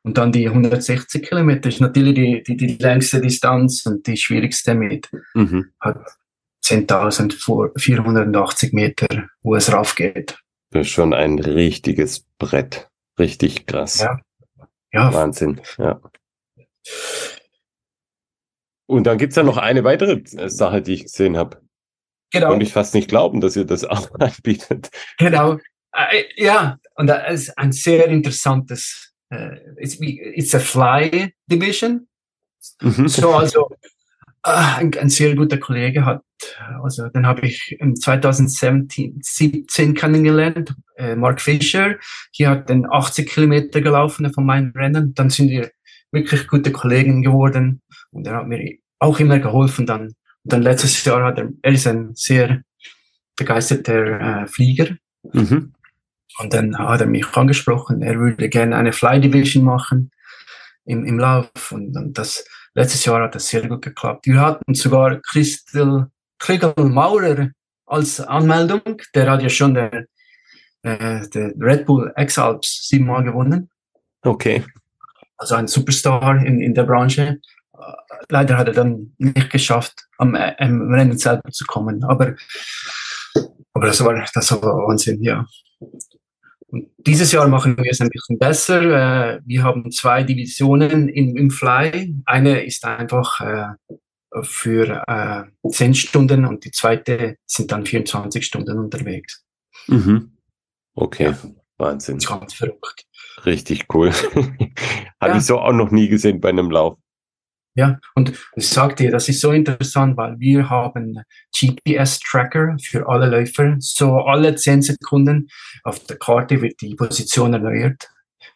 Speaker 2: Und dann die 160 Kilometer ist natürlich die, die, die längste Distanz und die schwierigste mit. Mhm. Hat 10.480 Meter, wo es rauf geht.
Speaker 1: Das ist schon ein richtiges Brett. Richtig krass. Ja. ja. Wahnsinn, ja. Und dann gibt's ja noch eine weitere Sache, die ich gesehen habe. Genau. Konnte ich fast nicht glauben, dass ihr das auch anbietet.
Speaker 2: Genau. Äh, ja, und das ist ein sehr interessantes, uh, it's, it's a Fly Division. Mhm. So, also Ah, ein, ein, sehr guter Kollege hat, also den habe ich im 2017 17 kennengelernt, äh, Mark Fischer. Hier hat den 80 Kilometer gelaufen von meinen Rennen. Dann sind wir wirklich gute Kollegen geworden und er hat mir auch immer geholfen. Dann, und dann letztes Jahr hat er, er ist ein sehr begeisterter äh, Flieger. Mhm. Und dann hat er mich angesprochen, er würde gerne eine Fly Division machen im, im Lauf und, und das Letztes Jahr hat das sehr gut geklappt. Wir hatten sogar Christel Kriegel Maurer als Anmeldung. Der hat ja schon der, äh, der Red Bull X-Alps siebenmal gewonnen.
Speaker 1: Okay.
Speaker 2: Also ein Superstar in, in der Branche. Leider hat er dann nicht geschafft, am, am Rennen selber zu kommen. Aber, aber das war, das war Wahnsinn, ja. Und dieses Jahr machen wir es ein bisschen besser. Äh, wir haben zwei Divisionen im, im Fly. Eine ist einfach äh, für äh, 10 Stunden und die zweite sind dann 24 Stunden unterwegs.
Speaker 1: Mhm. Okay, ja. Wahnsinn.
Speaker 2: Ganz verrückt.
Speaker 1: Richtig cool. Habe ja. ich so auch noch nie gesehen bei einem Lauf.
Speaker 2: Ja, und ich sag dir, das ist so interessant, weil wir haben GPS-Tracker für alle Läufer. So alle zehn Sekunden auf der Karte wird die Position erneuert.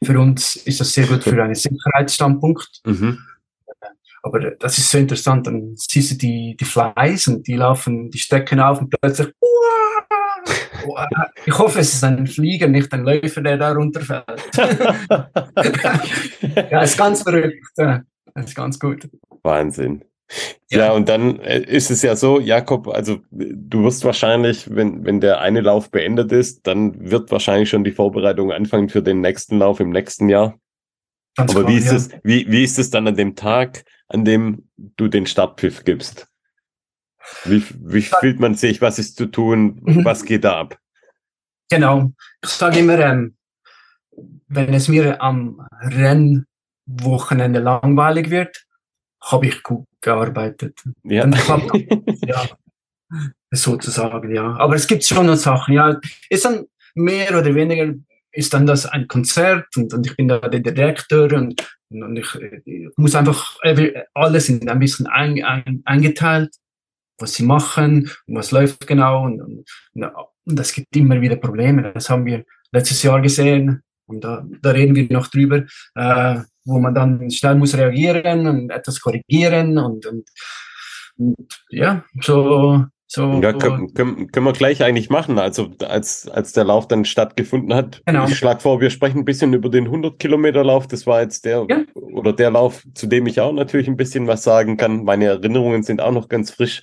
Speaker 2: Für uns ist das sehr gut für einen Sicherheitsstandpunkt. Mhm. Aber das ist so interessant. Dann siehst du die, die Flies und die laufen, die stecken auf und plötzlich, ich hoffe, es ist ein Flieger, nicht ein Läufer, der da runterfällt. ja, ist ganz verrückt. Das ist ganz gut.
Speaker 1: Wahnsinn. Ja. ja, und dann äh, ist es ja so, Jakob, also du wirst wahrscheinlich, wenn, wenn der eine Lauf beendet ist, dann wird wahrscheinlich schon die Vorbereitung anfangen für den nächsten Lauf im nächsten Jahr. Ganz Aber klar, wie ist ja. es, wie, wie ist es dann an dem Tag, an dem du den Startpfiff gibst? Wie, wie fühlt man sich? Was ist zu tun? Mhm. Was geht da ab?
Speaker 2: Genau. Ich sage immer, ähm, wenn es mir am Rennen Wochenende langweilig wird, habe ich gut gearbeitet. Ja. Dann klappt ja, sozusagen, ja. Aber es gibt schon noch Sachen, ja. Ist dann mehr oder weniger ist dann das ein Konzert und, und ich bin da der Direktor und, und ich, ich, muss einfach alles in ein bisschen ein, ein, eingeteilt, was sie machen und was läuft genau und, und, und das gibt immer wieder Probleme. Das haben wir letztes Jahr gesehen und da, da reden wir noch drüber. Äh, wo man dann schnell muss reagieren und etwas korrigieren und, und, und ja, so, so.
Speaker 1: Ja, können, können, können wir gleich eigentlich machen. Also als, als der Lauf dann stattgefunden hat, genau. ich schlage vor, wir sprechen ein bisschen über den 100 Kilometer Lauf. Das war jetzt der ja. oder der Lauf, zu dem ich auch natürlich ein bisschen was sagen kann. Meine Erinnerungen sind auch noch ganz frisch.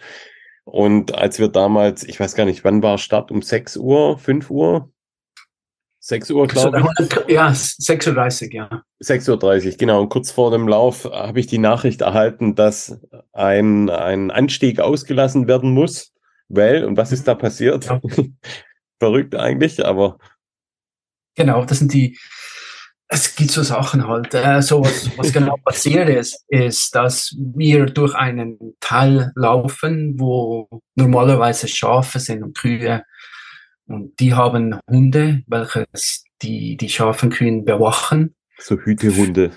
Speaker 1: Und als wir damals, ich weiß gar nicht, wann war Start? Um 6 Uhr, 5 Uhr? 6 Uhr, glaube
Speaker 2: ich. Ja, 6.30 Uhr, ja.
Speaker 1: 6.30 Uhr, genau. Und kurz vor dem Lauf habe ich die Nachricht erhalten, dass ein, ein Anstieg ausgelassen werden muss. Weil, und was ist da passiert? Ja. Verrückt eigentlich, aber.
Speaker 2: Genau, das sind die, es gibt so Sachen halt. Äh, so was, was genau passiert ist, ist, dass wir durch einen Teil laufen, wo normalerweise Schafe sind und Kühe und die haben Hunde, welche die, die Schafen können bewachen.
Speaker 1: So Hütehunde.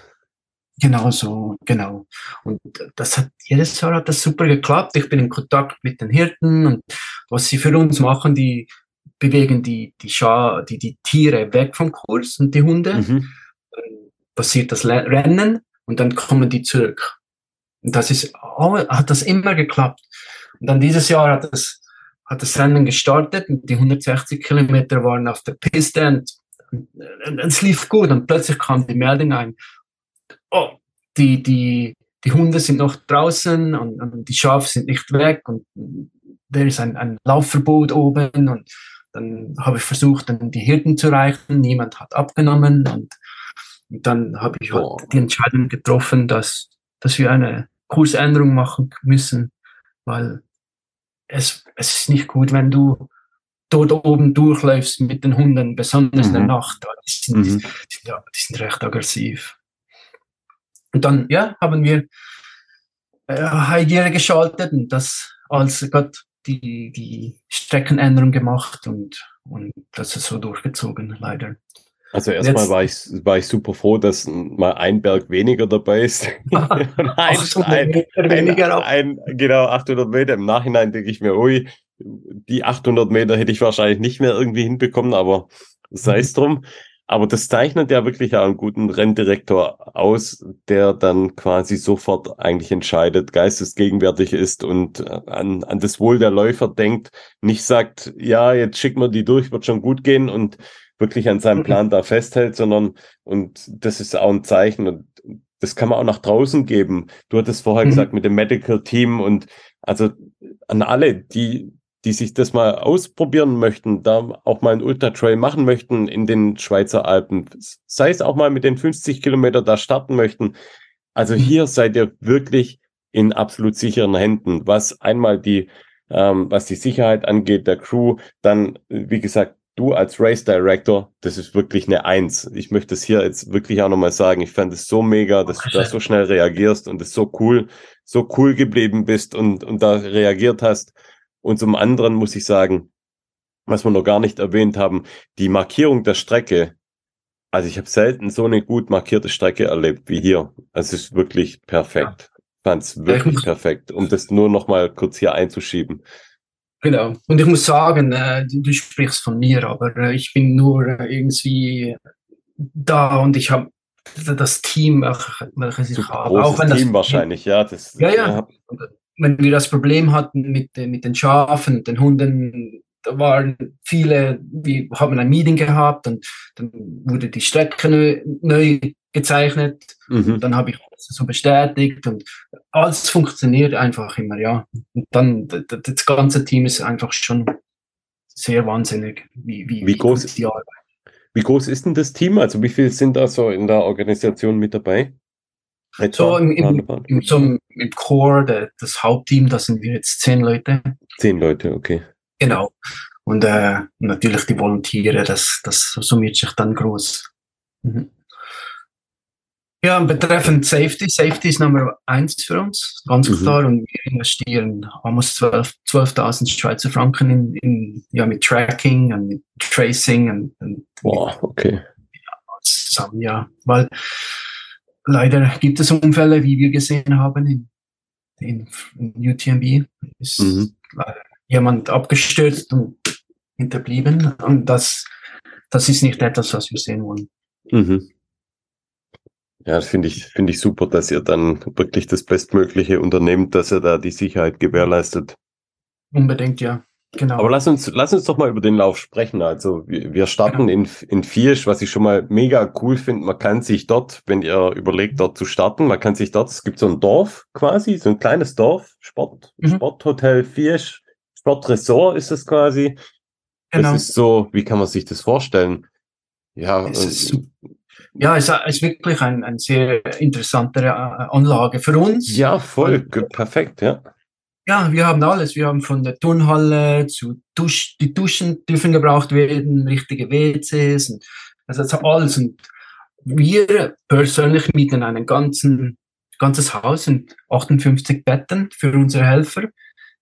Speaker 2: Genau so, genau. Und das hat, jedes Jahr hat das super geklappt. Ich bin in Kontakt mit den Hirten und was sie für uns machen, die bewegen die, die, Scha die, die Tiere weg vom Kurs und die Hunde. Mhm. Dann passiert das Rennen und dann kommen die zurück. Und das ist, oh, hat das immer geklappt. Und dann dieses Jahr hat das hat das Rennen gestartet und die 160 Kilometer waren auf der Piste und, und, es lief gut und plötzlich kam die Meldung ein, oh, die, die, die Hunde sind noch draußen und, und die Schafe sind nicht weg und da ist ein, ein Laufverbot oben und dann habe ich versucht, dann die Hirten zu erreichen, niemand hat abgenommen und, und dann habe ich halt die Entscheidung getroffen, dass, dass wir eine Kursänderung machen müssen, weil es, es ist nicht gut, wenn du dort oben durchläufst mit den Hunden, besonders in der mhm. Nacht, die sind, mhm. die, die, die sind recht aggressiv. Und dann, ja, haben wir äh, geschaltet und das als Gott die, die Streckenänderung gemacht und, und das ist so durchgezogen, leider.
Speaker 1: Also erstmal war ich, war ich super froh, dass mal ein Berg weniger dabei ist. ein, ein, ein, genau, 800 Meter. Im Nachhinein denke ich mir, ui, die 800 Meter hätte ich wahrscheinlich nicht mehr irgendwie hinbekommen, aber sei es mhm. drum. Aber das zeichnet ja wirklich einen guten Renndirektor aus, der dann quasi sofort eigentlich entscheidet, geistesgegenwärtig ist und an, an das Wohl der Läufer denkt, nicht sagt, ja, jetzt schicken wir die durch, wird schon gut gehen und wirklich an seinem mhm. Plan da festhält, sondern, und das ist auch ein Zeichen und das kann man auch nach draußen geben. Du hattest vorher mhm. gesagt mit dem Medical Team und also an alle, die die sich das mal ausprobieren möchten, da auch mal einen Ultra-Trail machen möchten in den Schweizer Alpen, sei es auch mal mit den 50 Kilometer da starten möchten. Also mhm. hier seid ihr wirklich in absolut sicheren Händen, was einmal die, ähm, was die Sicherheit angeht, der Crew, dann, wie gesagt, du als Race Director, das ist wirklich eine Eins. Ich möchte es hier jetzt wirklich auch nochmal sagen. Ich fand es so mega, dass du da so schnell reagierst und es so cool, so cool geblieben bist und, und da reagiert hast. Und zum anderen muss ich sagen, was wir noch gar nicht erwähnt haben, die Markierung der Strecke. Also ich habe selten so eine gut markierte Strecke erlebt wie hier. Also es ist wirklich perfekt. Ja. Fand es wirklich perfekt, um das nur noch mal kurz hier einzuschieben.
Speaker 2: Genau. Und ich muss sagen, äh, du sprichst von mir, aber äh, ich bin nur äh, irgendwie da und ich habe das Team, welches ich habe.
Speaker 1: Auch wenn Team das, wahrscheinlich, ja. Das,
Speaker 2: ja, ja. ja wenn wir das Problem hatten mit, mit den Schafen, den Hunden, da waren viele, wir haben ein Meeting gehabt und dann wurde die Strecke neu, neu gezeichnet. Mhm. Dann habe ich so bestätigt und alles funktioniert einfach immer, ja. Und dann das ganze Team ist einfach schon sehr wahnsinnig,
Speaker 1: wie, wie, wie groß ist die Arbeit. Wie groß ist denn das Team? Also wie viele sind da so in der Organisation mit dabei?
Speaker 2: So im, im, im, so im Core, der, das Hauptteam, da sind wir jetzt zehn Leute.
Speaker 1: Zehn Leute, okay.
Speaker 2: Genau. Und äh, natürlich die Volontiere, das, das summiert sich dann groß. Mhm. Ja, betreffend Safety, Safety ist Nummer eins für uns, ganz mhm. klar. Und wir investieren almost 12.000 12 Schweizer Franken in, in, ja, mit Tracking und mit Tracing. Und, und
Speaker 1: Boah, okay.
Speaker 2: Ja, zusammen, ja. Weil leider gibt es Unfälle, wie wir gesehen haben in, in, in UTMB. Ist mhm. jemand abgestürzt und hinterblieben. Und das, das ist nicht etwas, was wir sehen wollen.
Speaker 1: Mhm. Ja, das finde ich, finde ich super, dass ihr dann wirklich das Bestmögliche unternehmt, dass ihr da die Sicherheit gewährleistet.
Speaker 2: Unbedingt, ja. Genau.
Speaker 1: Aber lass uns, lass uns doch mal über den Lauf sprechen. Also wir, wir starten genau. in, in Viersch, was ich schon mal mega cool finde. Man kann sich dort, wenn ihr überlegt, dort zu starten, man kann sich dort, es gibt so ein Dorf quasi, so ein kleines Dorf, Sport, mhm. Sporthotel Viersch, Sportresort ist es quasi. Genau. Das ist so, wie kann man sich das vorstellen?
Speaker 2: Ja, es ist, ja, es ist wirklich eine ein sehr interessante äh, Anlage für uns.
Speaker 1: Ja, voll, perfekt, ja.
Speaker 2: Ja, wir haben alles. Wir haben von der Turnhalle zu Dusch, die Duschen dürfen gebraucht werden, richtige WCs und also alles. Und wir persönlich mieten einen ganzen, ganzes Haus und 58 Betten für unsere Helfer.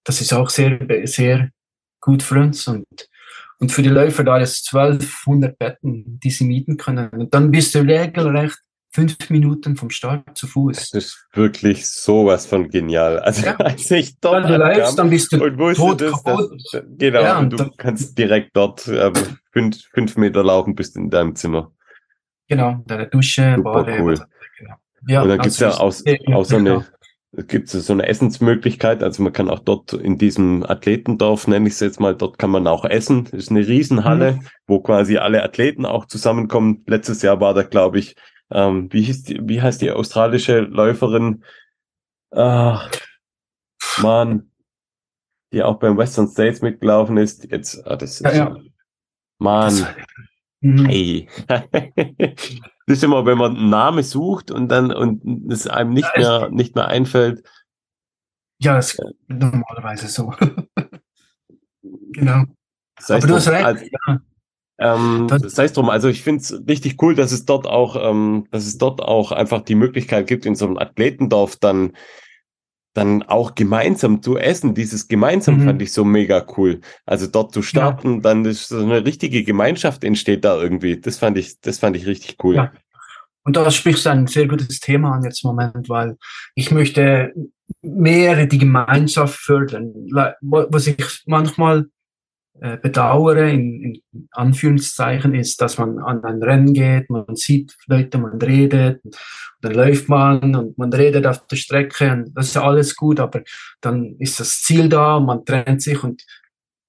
Speaker 2: Das ist auch sehr, sehr gut für uns und, und für die Läufer da ist 1200 Betten, die sie mieten können. Und dann bist du regelrecht fünf Minuten vom Start zu Fuß.
Speaker 1: Das ist wirklich sowas von genial. Also ja. als ich dort
Speaker 2: Wenn du läufst, dann bist du und tot, das,
Speaker 1: das, genau, ja, und, du kannst direkt dort ähm, fünf, fünf Meter laufen, bist in deinem Zimmer.
Speaker 2: Genau, deine Dusche,
Speaker 1: Super Bade. Cool. Genau. Ja, und dann gibt es ja auch, auch so eine gibt so eine Essensmöglichkeit. Also man kann auch dort in diesem Athletendorf, nenne ich es jetzt mal, dort kann man auch essen. Das ist eine Riesenhalle, mhm. wo quasi alle Athleten auch zusammenkommen. Letztes Jahr war da, glaube ich, ähm, wie, hieß die, wie heißt die australische Läuferin? Ach, Mann, die auch beim Western States mitgelaufen ist. Jetzt, ah, das ist, ja, ja. Mann, mhm. hey. das ist immer, wenn man einen Namen sucht und dann und es einem nicht mehr nicht mehr einfällt.
Speaker 2: Ja, das ist normalerweise so. genau.
Speaker 1: Sei Aber du hast recht. Also, ja. Ähm, sei es drum, also ich finde es richtig cool, dass es dort auch, ähm, dass es dort auch einfach die Möglichkeit gibt, in so einem Athletendorf dann dann auch gemeinsam zu essen. Dieses gemeinsam mhm. fand ich so mega cool. Also dort zu starten, ja. dann ist so eine richtige Gemeinschaft entsteht da irgendwie. Das fand ich, das fand ich richtig cool. Ja.
Speaker 2: Und da sprichst du ein sehr gutes Thema an jetzt im Moment, weil ich möchte mehr die Gemeinschaft fördern. Was ich manchmal äh, bedauere, in, in Anführungszeichen, ist, dass man an ein Rennen geht, man sieht Leute, man redet, dann läuft man und man redet auf der Strecke und das ist alles gut, aber dann ist das Ziel da, man trennt sich und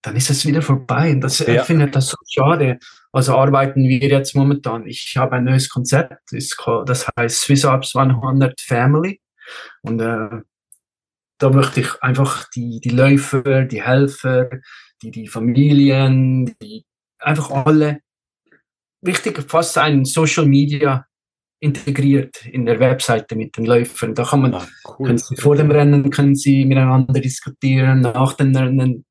Speaker 2: dann ist es wieder vorbei. Und das, ja. ich finde das so schade. Also arbeiten wir jetzt momentan. Ich habe ein neues Konzept, das heißt Swiss Alps 100 Family. Und äh, da möchte ich einfach die, die Läufer, die Helfer, die, die Familien, die, einfach alle, wichtig, fast ein Social Media integriert in der Webseite mit den Läufern. Da kann man, ah, cool. können Sie vor dem Rennen können Sie miteinander diskutieren, nach dem Rennen,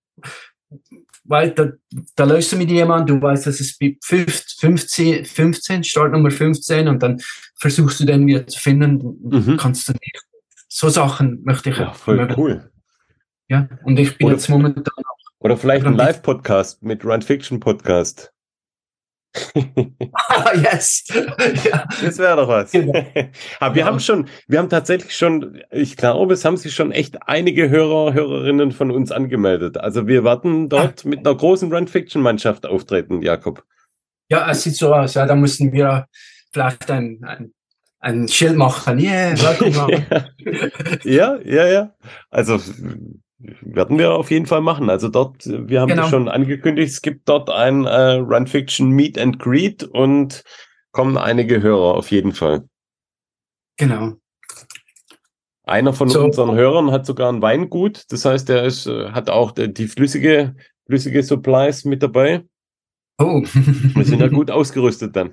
Speaker 2: weil da, da läufst du mit jemandem, du weißt, dass es bei 15, 15, Startnummer 15 und dann versuchst du den wieder zu finden, mhm. kannst du nicht. So Sachen möchte ich.
Speaker 1: Ja, voll cool.
Speaker 2: Ja, und ich bin oder, jetzt momentan
Speaker 1: Oder vielleicht ein Live-Podcast mit Run Fiction Podcast.
Speaker 2: ah, yes.
Speaker 1: ja. Das wäre doch was. Genau. Aber wir ja. haben schon, wir haben tatsächlich schon, ich glaube, es haben sich schon echt einige Hörer, Hörerinnen von uns angemeldet. Also wir warten dort ah. mit einer großen Run-Fiction-Mannschaft auftreten, Jakob.
Speaker 2: Ja, es sieht so aus. Ja, da müssen wir vielleicht ein, ein, ein Schild machen. Yeah,
Speaker 1: ja, ja, ja. Also werden wir auf jeden Fall machen. Also dort, wir haben genau. schon angekündigt, es gibt dort ein äh, Run Fiction Meet and Greet und kommen einige Hörer auf jeden Fall.
Speaker 2: Genau.
Speaker 1: Einer von so. unseren Hörern hat sogar ein Weingut, das heißt, er ist, äh, hat auch die flüssige, flüssige Supplies mit dabei. Oh. Wir sind ja gut ausgerüstet dann.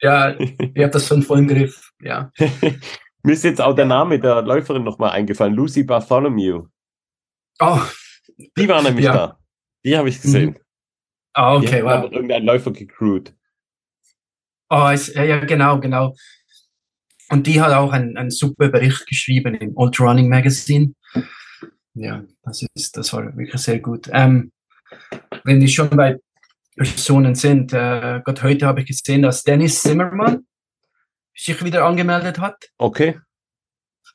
Speaker 2: ja, ihr habt das schon voll im Griff, ja.
Speaker 1: Mir ist jetzt auch der Name der Läuferin nochmal eingefallen, Lucy Bartholomew.
Speaker 2: Oh.
Speaker 1: Die war nämlich ja. da. Die habe ich gesehen. Mhm.
Speaker 2: Ah, okay.
Speaker 1: wow. irgendein Läufer gecrewt.
Speaker 2: Oh, es, ja, genau, genau. Und die hat auch einen, einen super Bericht geschrieben im Old Running Magazine. Ja, das ist, das war wirklich sehr gut. Ähm, wenn wir schon bei Personen sind, äh, Gott, heute habe ich gesehen, dass Dennis Zimmermann sich wieder angemeldet hat.
Speaker 1: Okay.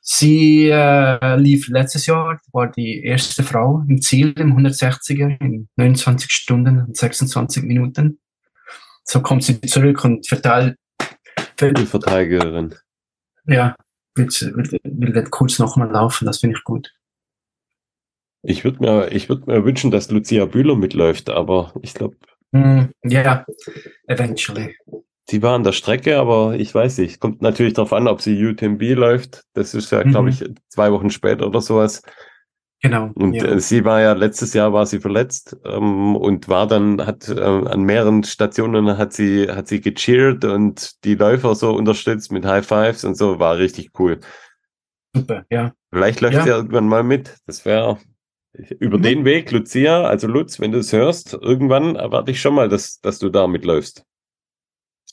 Speaker 2: Sie äh, lief letztes Jahr, war die erste Frau im Ziel im 160er in 29 Stunden und 26 Minuten. So kommt sie zurück und verteilt.
Speaker 1: Verteidigerin.
Speaker 2: Ja, will, will, will kurz nochmal laufen, das finde ich gut.
Speaker 1: Ich würde mir, ich würd mir wünschen, dass Lucia Bühler mitläuft, aber ich glaube.
Speaker 2: Mm, ja, yeah, eventually.
Speaker 1: Sie war an der Strecke, aber ich weiß nicht. Kommt natürlich darauf an, ob sie UTMB läuft. Das ist ja, mhm. glaube ich, zwei Wochen später oder sowas.
Speaker 2: Genau.
Speaker 1: Und ja. äh, sie war ja letztes Jahr war sie verletzt ähm, und war dann hat äh, an mehreren Stationen hat sie hat sie gecheert und die Läufer so unterstützt mit High Fives und so war richtig cool.
Speaker 2: Super, ja.
Speaker 1: Vielleicht läuft ja. sie irgendwann mal mit. Das wäre über mhm. den Weg, Lucia, also Lutz, wenn du es hörst, irgendwann erwarte ich schon mal, dass dass du da mitläufst.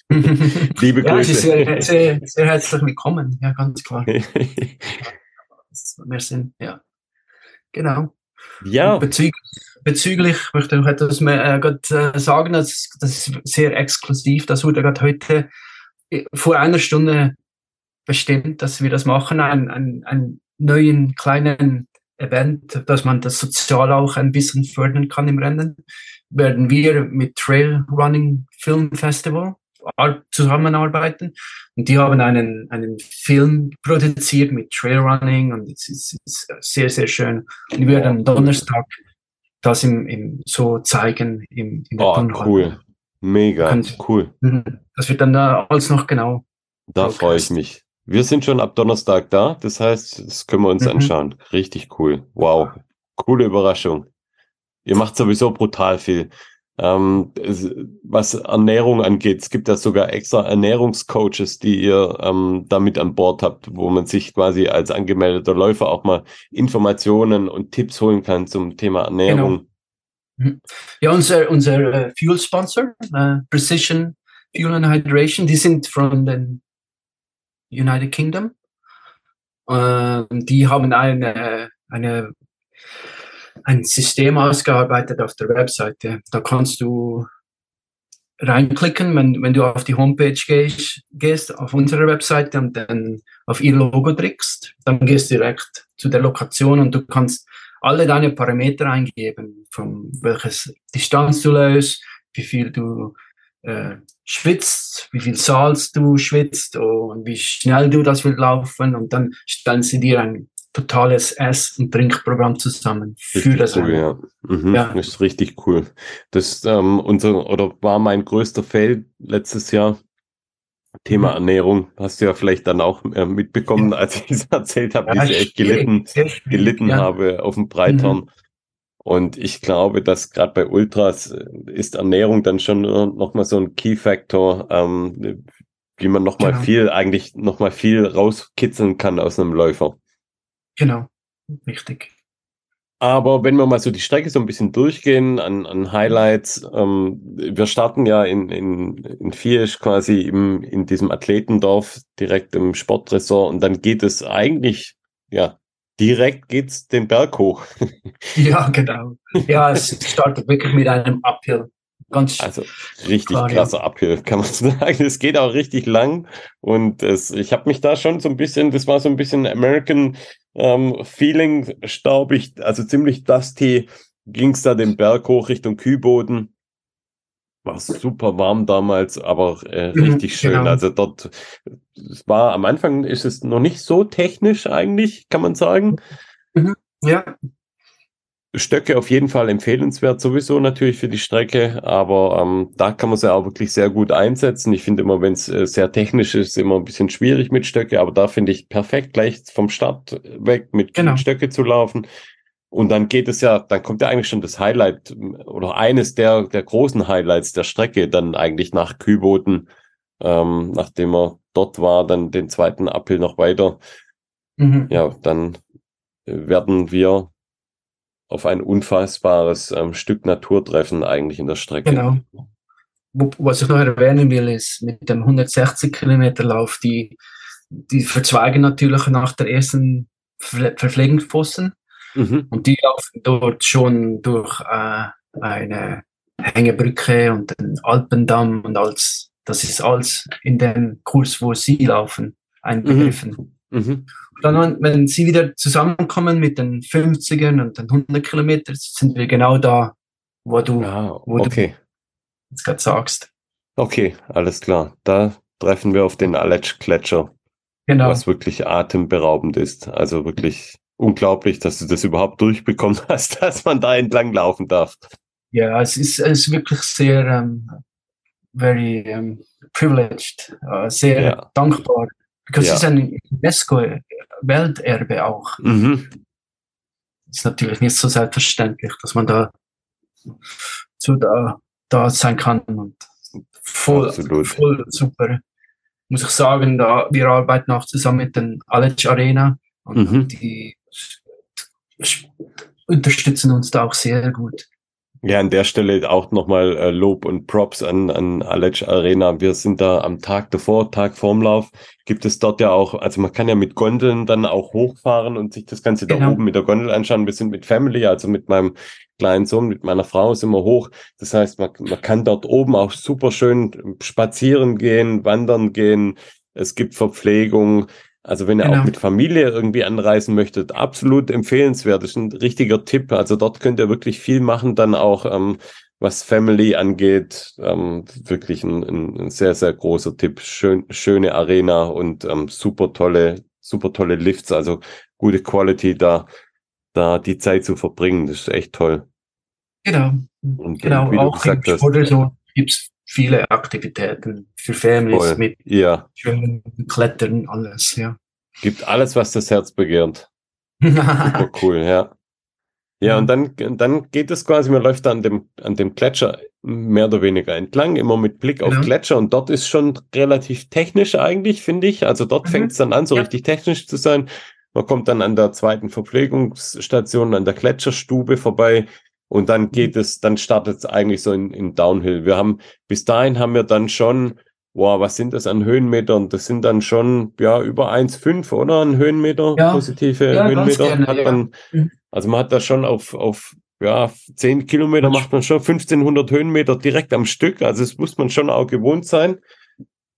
Speaker 1: Liebe ja, Grüße.
Speaker 2: Sehr, sehr, sehr, herzlich willkommen, ja, ganz klar. Wir sind, ja. Genau.
Speaker 1: Ja.
Speaker 2: Bezüglich, bezüglich möchte ich noch etwas mehr, äh, äh, sagen, das, das ist sehr exklusiv. Das wurde gerade heute äh, vor einer Stunde bestimmt, dass wir das machen, einen, einen, einen neuen kleinen Event, dass man das sozial auch ein bisschen fördern kann im Rennen, werden wir mit Trail Running Film Festival zusammenarbeiten. Und die haben einen, einen Film produziert mit Trailrunning und es ist, ist, sehr, sehr schön. Und wir werden am Donnerstag das im, im, so zeigen im,
Speaker 1: in der oh, cool. Mega, und, cool.
Speaker 2: Mhm. Das wird dann da alles noch genau.
Speaker 1: Da freue ich mich. Wir sind schon ab Donnerstag da, das heißt, das können wir uns mhm. anschauen. Richtig cool. Wow. Coole Überraschung. Ihr macht sowieso brutal viel. Ähm, was Ernährung angeht, es gibt ja sogar extra Ernährungscoaches, die ihr ähm, damit an Bord habt, wo man sich quasi als angemeldeter Läufer auch mal Informationen und Tipps holen kann zum Thema Ernährung.
Speaker 2: Mhm. Ja, unser, unser äh, Fuel Sponsor, uh, Precision Fuel and Hydration, die sind von den United Kingdom. Uh, die haben eine, eine, ein System ausgearbeitet auf der Webseite. Da kannst du reinklicken, wenn, wenn du auf die Homepage gehst, gehst, auf unsere Webseite und dann auf ihr Logo drückst, dann gehst du direkt zu der Lokation und du kannst alle deine Parameter eingeben, von welches Distanz du löst, wie viel du äh, schwitzt, wie viel Salz du schwitzt und wie schnell du das will laufen und dann stellen sie dir ein totales Ess- und Trinkprogramm zusammen
Speaker 1: für richtig das. Cool, ja. Mhm, ja. Das ist richtig cool. Das ähm, unser oder war mein größter Fail letztes Jahr. Thema mhm. Ernährung hast du ja vielleicht dann auch äh, mitbekommen, ja. als ich es erzählt habe, ja, wie ich echt gelitten, gelitten habe auf dem Breithorn. Mhm. Und ich glaube, dass gerade bei Ultras äh, ist Ernährung dann schon nochmal so ein Key-Factor, ähm, wie man nochmal genau. viel, eigentlich nochmal viel rauskitzeln kann aus einem Läufer.
Speaker 2: Genau, richtig.
Speaker 1: Aber wenn wir mal so die Strecke so ein bisschen durchgehen an, an Highlights, ähm, wir starten ja in, in, in Viesch quasi im, in diesem Athletendorf direkt im Sportresort und dann geht es eigentlich, ja, direkt geht's den Berg hoch.
Speaker 2: ja, genau. Ja, es startet wirklich mit einem Uphill.
Speaker 1: Ganz also richtig klar, krasser ja. Uphill, kann man sagen. Es geht auch richtig lang und es, ich habe mich da schon so ein bisschen, das war so ein bisschen American ähm, Feeling, staubig, also ziemlich dusty, ging es da den Berg hoch Richtung Kühlboden. War super warm damals, aber äh, mhm, richtig schön. Genau. Also dort, es war am Anfang ist es noch nicht so technisch eigentlich, kann man sagen.
Speaker 2: Mhm, ja.
Speaker 1: Stöcke auf jeden Fall empfehlenswert, sowieso natürlich für die Strecke, aber ähm, da kann man sie auch wirklich sehr gut einsetzen. Ich finde immer, wenn es äh, sehr technisch ist, immer ein bisschen schwierig mit Stöcke, aber da finde ich perfekt, gleich vom Start weg mit, genau. Stöcke zu laufen. Und dann geht es ja, dann kommt ja eigentlich schon das Highlight oder eines der, der großen Highlights der Strecke dann eigentlich nach Kühlboten, ähm, nachdem er dort war, dann den zweiten Uphill noch weiter. Mhm. Ja, dann werden wir auf ein unfassbares ähm, Stück Natur treffen eigentlich in der Strecke.
Speaker 2: Genau. Was ich noch erwähnen will, ist mit dem 160 Kilometer Lauf, die, die verzweigen natürlich nach der ersten Ver Verpflegungsposten mhm. und die laufen dort schon durch äh, eine Hängebrücke und den Alpendamm und als das ist alles in dem Kurs, wo sie laufen, einbegriffen. Mhm. Mhm. Dann, wenn sie wieder zusammenkommen mit den 50ern und den 100 Kilometern, sind wir genau da, wo du,
Speaker 1: ah, wo okay.
Speaker 2: du jetzt gerade sagst.
Speaker 1: Okay, alles klar. Da treffen wir auf den Aletsch-Gletscher. Genau. Was wirklich atemberaubend ist. Also wirklich unglaublich, dass du das überhaupt durchbekommen hast, dass man da entlang laufen darf.
Speaker 2: Ja, es ist, es ist wirklich sehr um, very um, privileged, uh, sehr ja. dankbar. Because ja. es ist ein UNESCO-Welterbe auch. Mhm. Ist natürlich nicht so selbstverständlich, dass man da so da, da sein kann und voll, voll super. Muss ich sagen, da, wir arbeiten auch zusammen mit den Aletsch Arena und mhm. die unterstützen uns da auch sehr gut.
Speaker 1: Ja, an der Stelle auch nochmal äh, Lob und Props an, an Aletsch Arena. Wir sind da am Tag davor, Tag vorm Lauf, gibt es dort ja auch, also man kann ja mit Gondeln dann auch hochfahren und sich das Ganze genau. da oben mit der Gondel anschauen. Wir sind mit Family, also mit meinem kleinen Sohn, mit meiner Frau sind wir hoch. Das heißt, man, man kann dort oben auch super schön spazieren gehen, wandern gehen. Es gibt Verpflegung. Also wenn ihr genau. auch mit Familie irgendwie anreisen möchtet, absolut empfehlenswert. Das ist ein richtiger Tipp. Also dort könnt ihr wirklich viel machen, dann auch ähm, was Family angeht. Ähm, wirklich ein, ein, sehr, sehr großer Tipp. Schön, schöne Arena und ähm, super tolle, super tolle Lifts. Also gute Quality da, da die Zeit zu verbringen. Das ist echt toll.
Speaker 2: Genau. Und, genau, auch gesagt Sport so gibt's viele Aktivitäten für Families Voll. mit
Speaker 1: ja.
Speaker 2: schönen Klettern, alles, ja.
Speaker 1: Gibt alles, was das Herz begehrt. Super cool, ja. Ja, und dann, dann geht es quasi, man läuft an dem, an dem Gletscher mehr oder weniger entlang, immer mit Blick auf ja. Gletscher und dort ist schon relativ technisch eigentlich, finde ich. Also dort mhm. fängt es dann an, so ja. richtig technisch zu sein. Man kommt dann an der zweiten Verpflegungsstation, an der Gletscherstube vorbei Und dann geht es, dann startet es eigentlich so in, in Downhill. Wir haben, bis dahin haben wir dann schon, wow, was sind das an Höhenmetern? Das sind dann schon, ja, über 1,5, oder? Ein Höhenmeter, ja. positive ja, Höhenmeter. Gerne, hat man, mhm. also man hat da schon auf, auf, ja, 10 Kilometer macht man schon 1500 Höhenmeter direkt am Stück. Also das muss man schon auch gewohnt sein.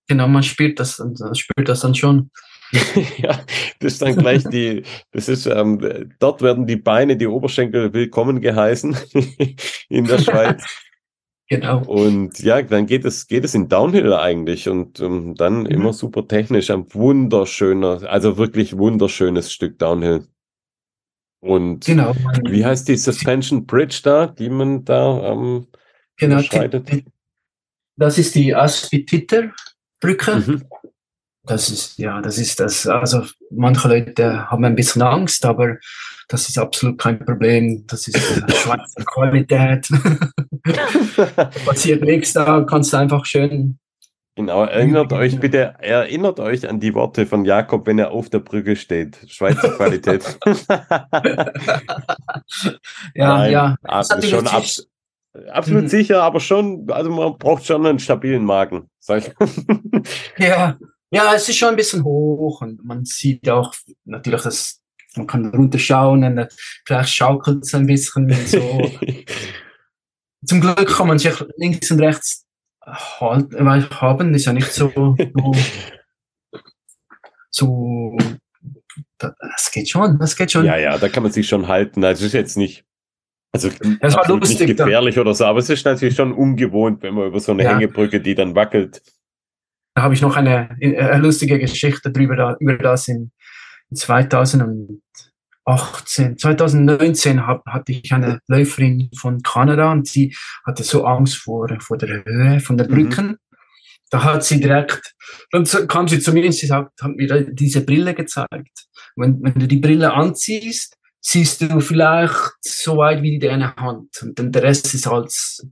Speaker 2: Genau, man spielt das, spielt das dann schon.
Speaker 1: ja, das ist dann gleich die, das ist, ähm, dort werden die Beine, die Oberschenkel willkommen geheißen in der Schweiz. genau. Und ja, dann geht es, geht es in Downhill eigentlich und ähm, dann mhm. immer super technisch, ein wunderschöner, also wirklich wunderschönes Stück Downhill. Und genau. wie heißt die Suspension Bridge da, die man da ähm, genau,
Speaker 2: Das ist die Aspititer Brücke. Mhm das ist, ja, das ist das. Also manche Leute haben ein bisschen Angst, aber das ist absolut kein Problem. Das ist Schweizer Qualität. Passiert nichts, da kannst du einfach schön.
Speaker 1: Genau, erinnert euch bitte, erinnert euch an die Worte von Jakob, wenn er auf der Brücke steht. Schweizer Qualität.
Speaker 2: ja, Nein, ja.
Speaker 1: Also schon ab, absolut mhm. sicher, aber schon, also man braucht schon einen stabilen Magen, sag ich.
Speaker 2: ja, ja, es ist schon ein bisschen hoch und man sieht auch natürlich, dass man kann runterschauen und vielleicht schaukelt es ein bisschen so. Zum Glück kann man sich links und rechts halten, haben, ist ja nicht so, so, so das geht schon, das geht schon.
Speaker 1: Ja, ja, da kann man sich schon halten. Also ist jetzt nicht, also das war lustig, nicht gefährlich da. oder so, aber es ist natürlich schon ungewohnt, wenn man über so eine ja. Hängebrücke, die dann wackelt,
Speaker 2: da habe ich noch eine, eine, lustige Geschichte drüber, über das in 2018, 2019 hab, hatte ich eine Läuferin von Kanada und sie hatte so Angst vor, vor der Höhe von der mhm. Brücken. Mhm. Da hat sie direkt, dann kam sie zu mir und sie sagt, hat mir diese Brille gezeigt. Wenn, wenn du die Brille anziehst, siehst du vielleicht so weit wie deine Hand und dann der Rest ist als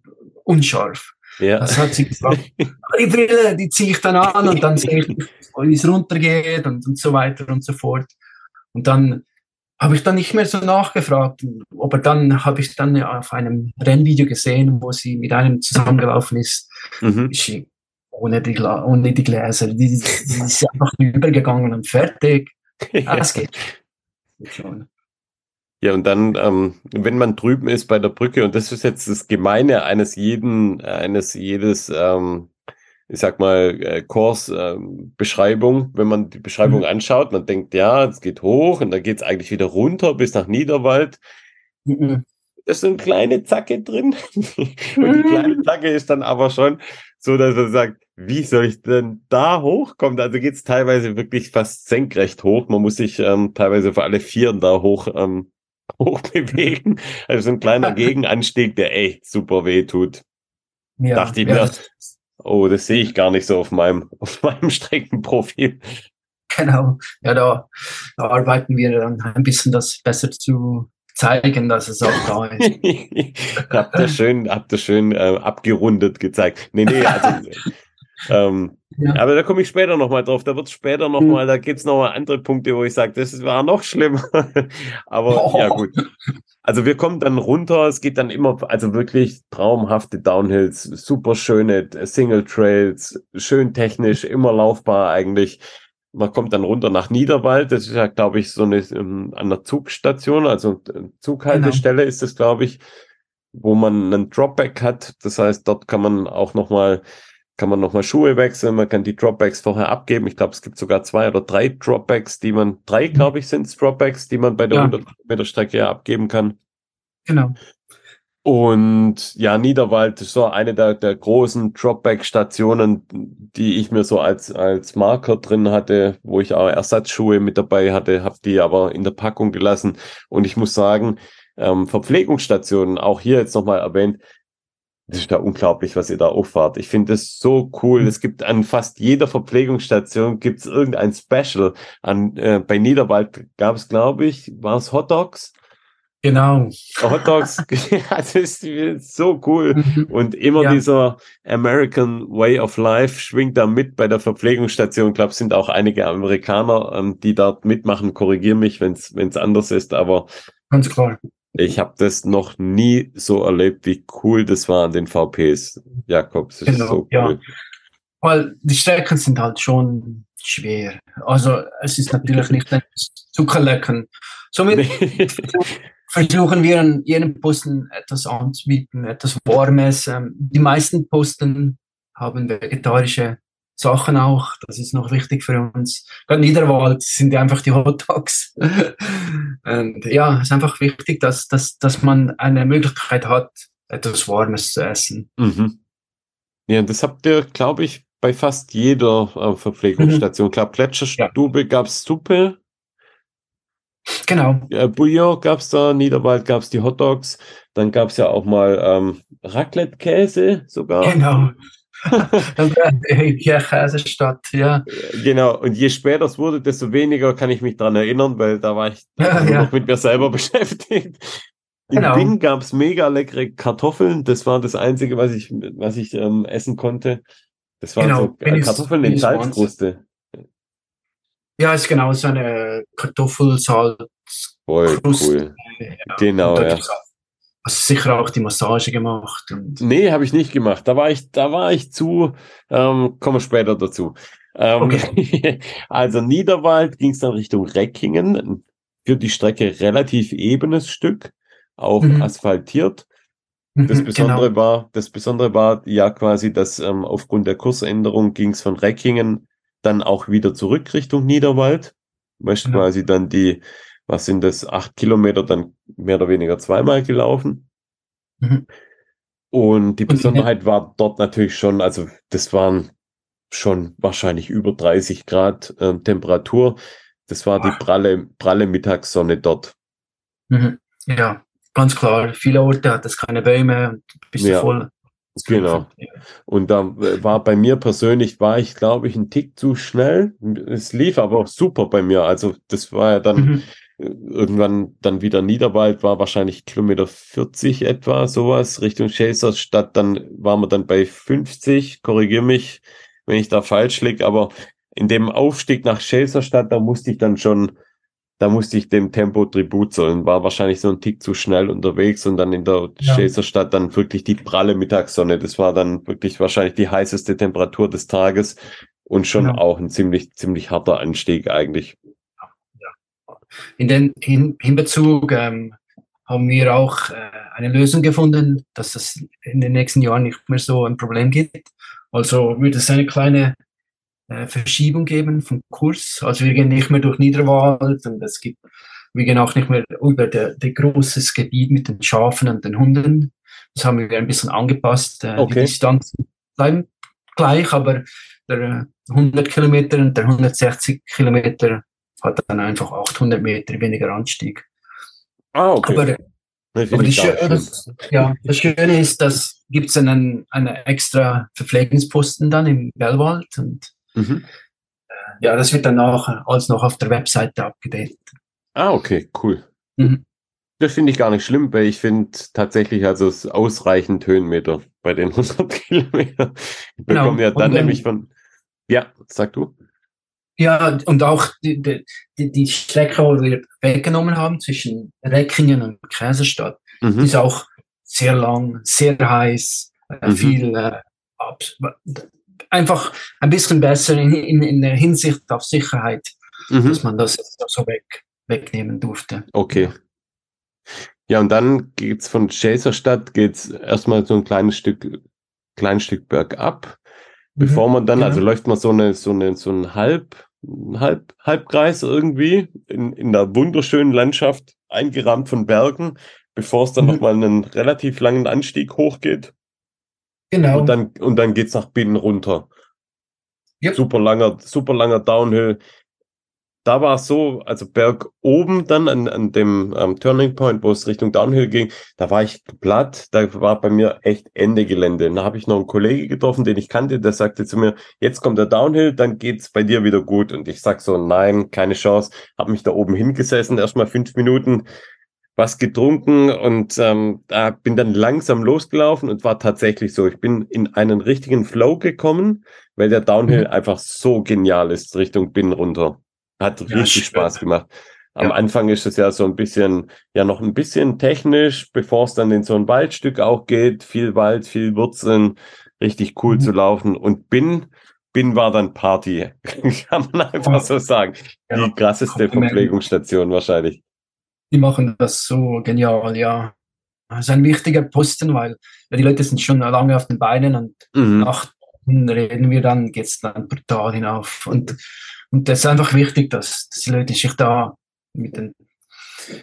Speaker 2: unscharf. Ja. Das hat sie gesagt. die Brille, die ziehe ich dann an und dann sehe ich, wie es runtergeht und, und so weiter und so fort. Und dann habe ich dann nicht mehr so nachgefragt, aber dann habe ich dann auf einem Rennvideo gesehen, wo sie mit einem zusammengelaufen ist, mhm. ohne, die, ohne die Gläser. Die, die, die ist einfach übergegangen und fertig. Ja. Das geht
Speaker 1: schon. Ja, und dann, ähm, wenn man drüben ist bei der Brücke, und das ist jetzt das Gemeine eines jeden, eines jedes, ähm, ich sag mal, äh, Kurs-Beschreibung, ähm, wenn man die Beschreibung mhm. anschaut, man denkt, ja, es geht hoch und dann geht es eigentlich wieder runter bis nach Niederwald. Mhm. Da ist so eine kleine Zacke drin. und die kleine mhm. Zacke ist dann aber schon so, dass man sagt, wie soll ich denn da hochkommen? Also geht es teilweise wirklich fast senkrecht hoch. Man muss sich ähm, teilweise für alle Vieren da hoch ähm, hochbewegen. Also ein kleiner Gegenanstieg, der echt super weh tut. Ja, Dachte ich ja. mir, oh, das sehe ich gar nicht so auf meinem, auf meinem Streckenprofil.
Speaker 2: Genau, ja, da, da arbeiten wir dann ein bisschen das besser zu zeigen, dass es auch da ist.
Speaker 1: habt ihr schön, habt ihr schön äh, abgerundet gezeigt. Nee, nee, also ähm, ja. Aber da komme ich später nochmal drauf. Da wird es später nochmal, mhm. da gibt es nochmal andere Punkte, wo ich sage, das war noch schlimmer. Aber oh. ja, gut. Also wir kommen dann runter, es geht dann immer, also wirklich traumhafte Downhills, super schöne Single Trails, schön technisch, immer laufbar eigentlich. Man kommt dann runter nach Niederwald, das ist ja, glaube ich, so eine um, an der Zugstation, also Zughaltestelle genau. ist das, glaube ich, wo man einen Dropback hat. Das heißt, dort kann man auch nochmal kann man nochmal Schuhe wechseln, man kann die Dropbacks vorher abgeben. Ich glaube, es gibt sogar zwei oder drei Dropbacks, die man, drei, mhm. glaube ich, sind es Dropbacks, die man bei der ja. 100 Meter Strecke ja abgeben kann.
Speaker 2: Genau.
Speaker 1: Und ja, Niederwald ist so eine der, der großen Dropback-Stationen, die ich mir so als, als Marker drin hatte, wo ich auch Ersatzschuhe mit dabei hatte, habe die aber in der Packung gelassen. Und ich muss sagen, ähm, Verpflegungsstationen, auch hier jetzt nochmal erwähnt, das ist ja unglaublich, was ihr da auffahrt. Ich finde es so cool. Mhm. Es gibt an fast jeder Verpflegungsstation gibt's irgendein Special. An, äh, bei Niederwald gab es, glaube ich, war es Hot Dogs?
Speaker 2: Genau.
Speaker 1: Hot Dogs, das ist so cool. Mhm. Und immer ja. dieser American Way of Life schwingt da mit bei der Verpflegungsstation. Ich glaube, es sind auch einige Amerikaner, ähm, die dort mitmachen. Korrigier mich, wenn es anders ist, aber
Speaker 2: ganz klar.
Speaker 1: Ich habe das noch nie so erlebt, wie cool das war an den VPs. Jakobs,
Speaker 2: das genau, ist so cool. Ja. Weil die Strecken sind halt schon schwer. Also es ist natürlich nicht ein Zuckerlecken. Somit versuchen wir an jedem Posten etwas anzubieten, etwas Warmes. Ähm, die meisten Posten haben vegetarische Sachen auch. Das ist noch wichtig für uns. Gerade Niederwald sind ja einfach die Hot Dogs. Und ja, es ist einfach wichtig, dass, dass, dass man eine Möglichkeit hat, etwas Warmes zu essen.
Speaker 1: Mhm. Ja, das habt ihr, glaube ich, bei fast jeder äh, Verpflegungsstation. Mhm. Klar, Plätscherstube ja. gab es Suppe.
Speaker 2: Genau.
Speaker 1: Ja, Bouillon gab es da, Niederwald gab es die Hot Dogs. Dann gab es ja auch mal ähm, Raclette-Käse sogar.
Speaker 2: Genau. Ja, Käsestadt, ja.
Speaker 1: Genau, und je später es wurde, desto weniger kann ich mich daran erinnern, weil da war ich ja, ja. noch mit mir selber beschäftigt. In genau. Bing gab es mega leckere Kartoffeln. Das war das Einzige, was ich, was ich ähm, essen konnte. Das waren genau. so äh, Kartoffeln in Salzkruste.
Speaker 2: Ja, ist genau so eine Kartoffelsalz.
Speaker 1: Voll cool. Ja. Genau, ja.
Speaker 2: Hast du sicher auch die Massage gemacht? Und
Speaker 1: nee, habe ich nicht gemacht. Da war ich, da war ich zu, ähm, kommen wir später dazu. Ähm, okay. also Niederwald ging es dann Richtung Reckingen. Für die Strecke relativ ebenes Stück, auch mhm. asphaltiert. Das mhm, Besondere genau. war, das Besondere war ja quasi, dass ähm, aufgrund der Kursänderung ging es von Reckingen dann auch wieder zurück Richtung Niederwald. Weißt genau. quasi dann die was sind das, acht Kilometer dann mehr oder weniger zweimal gelaufen. Mhm. Und die Besonderheit war dort natürlich schon, also das waren schon wahrscheinlich über 30 Grad äh, Temperatur. Das war die pralle, pralle Mittagssonne dort.
Speaker 2: Mhm. Ja, ganz klar. Viele Orte hat es keine Bäume und bist ja. voll.
Speaker 1: Genau. Und da äh, war bei mir persönlich, war ich glaube ich ein Tick zu schnell. Es lief aber auch super bei mir. Also das war ja dann mhm irgendwann dann wieder Niederwald war wahrscheinlich Kilometer 40 etwa, sowas, Richtung Chaserstadt, dann waren wir dann bei 50, korrigier mich, wenn ich da falsch liege, aber in dem Aufstieg nach Chaserstadt, da musste ich dann schon, da musste ich dem Tempo Tribut zollen, war wahrscheinlich so ein Tick zu schnell unterwegs und dann in der ja. Chaserstadt dann wirklich die pralle Mittagssonne, das war dann wirklich wahrscheinlich die heißeste Temperatur des Tages und schon ja. auch ein ziemlich, ziemlich harter Anstieg eigentlich.
Speaker 2: In den in, Hinbezug ähm, haben wir auch äh, eine Lösung gefunden, dass es in den nächsten Jahren nicht mehr so ein Problem gibt. Also wird es eine kleine äh, Verschiebung geben vom Kurs. Also wir gehen nicht mehr durch Niederwald und es gibt, wir gehen auch nicht mehr über der, der großes Gebiet mit den Schafen und den Hunden. Das haben wir ein bisschen angepasst. Äh, okay. Die Distanzen bleiben gleich, aber der 100 Kilometer und der 160 Kilometer hat dann einfach 800 Meter weniger Anstieg.
Speaker 1: Ah, okay. Aber,
Speaker 2: aber das, das, ja, das Schöne ist, dass gibt es einen, einen extra Verpflegungsposten dann im Bellwald und mhm. äh, ja, das wird dann auch alles noch auf der Webseite abgedatet.
Speaker 1: Ah, okay, cool. Mhm. Das finde ich gar nicht schlimm, weil ich finde tatsächlich also es ausreichend Höhenmeter bei den 100 Kilometern. Wir genau. bekommen ja dann nämlich von, ja, sag du.
Speaker 2: Ja, und auch die, die, die Strecke, die wir weggenommen haben zwischen Reckingen und Käserstadt, mhm. ist auch sehr lang, sehr heiß, äh, mhm. viel äh, einfach ein bisschen besser in, in, in der Hinsicht auf Sicherheit, mhm. dass man das so weg, wegnehmen durfte.
Speaker 1: Okay. Ja, und dann geht's von Chaserstadt geht's erstmal so ein kleines Stück, kleines Stück bergab bevor man dann, also läuft man so eine, so eine, so ein Halb, Halb, Halbkreis irgendwie in, in der wunderschönen Landschaft, eingerahmt von Bergen, bevor es dann mhm. nochmal einen relativ langen Anstieg hochgeht. Genau. Und dann, und dann geht's nach Binnen runter. Yep. Super langer, super langer Downhill da war es so, also Berg oben dann an, an dem ähm, Turning Point, wo es Richtung Downhill ging, da war ich platt, da war bei mir echt Ende Gelände. Da habe ich noch einen Kollege getroffen, den ich kannte, der sagte zu mir, jetzt kommt der Downhill, dann geht's bei dir wieder gut. Und ich sag so, nein, keine Chance. Habe mich da oben hingesessen, erstmal fünf Minuten was getrunken und ähm, da bin dann langsam losgelaufen und war tatsächlich so. Ich bin in einen richtigen Flow gekommen, weil der Downhill mhm. einfach so genial ist Richtung Binnen runter. Hat ja, richtig. Spaß gemacht. Am ja. Anfang ist es ja so ein bisschen, ja noch ein bisschen technisch, bevor es dann in so ein Waldstück auch geht. Viel Wald, viel Wurzeln, richtig cool mhm. zu laufen. Und bin, bin war dann Party. Kann man einfach so sagen. Ja. Die krasseste Verpflegungsstation wahrscheinlich.
Speaker 2: Die machen das so genial, ja. Das ist ein wichtiger Posten, weil ja, die Leute sind schon lange auf den Beinen und mhm. nach reden wir dann, geht es dann brutal hinauf. Und, und das ist einfach wichtig, dass, dass die Leute sich da mit, den,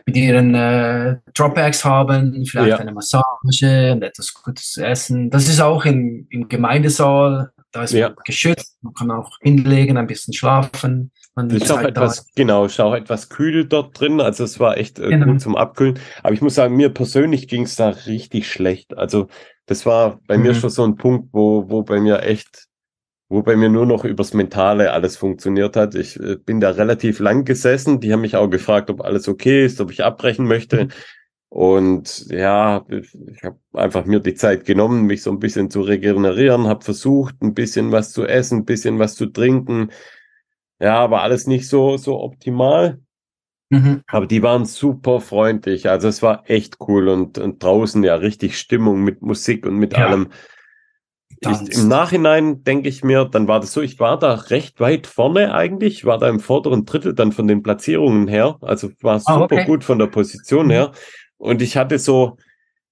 Speaker 2: mit ihren äh, Dropbacks haben, vielleicht ja. eine Massage und etwas Gutes essen. Das ist auch im, im Gemeindesaal, da ist ja. man geschützt, man kann auch hinlegen, ein bisschen schlafen.
Speaker 1: Man ist auch etwas, da. genau, ist auch etwas kühl dort drin, also es war echt äh, genau. gut zum Abkühlen. Aber ich muss sagen, mir persönlich ging es da richtig schlecht. Also das war bei mhm. mir schon so ein Punkt, wo, wo bei mir echt wo bei mir nur noch übers Mentale alles funktioniert hat. Ich äh, bin da relativ lang gesessen. Die haben mich auch gefragt, ob alles okay ist, ob ich abbrechen möchte. Mhm. Und ja, ich habe einfach mir die Zeit genommen, mich so ein bisschen zu regenerieren, habe versucht, ein bisschen was zu essen, ein bisschen was zu trinken. Ja, aber alles nicht so, so optimal. Mhm. Aber die waren super freundlich. Also es war echt cool und, und draußen ja richtig Stimmung mit Musik und mit ja. allem. Ich, Im Nachhinein denke ich mir, dann war das so, ich war da recht weit vorne eigentlich, war da im vorderen Drittel dann von den Platzierungen her, also war ah, super oh, okay. gut von der Position her. Und ich hatte so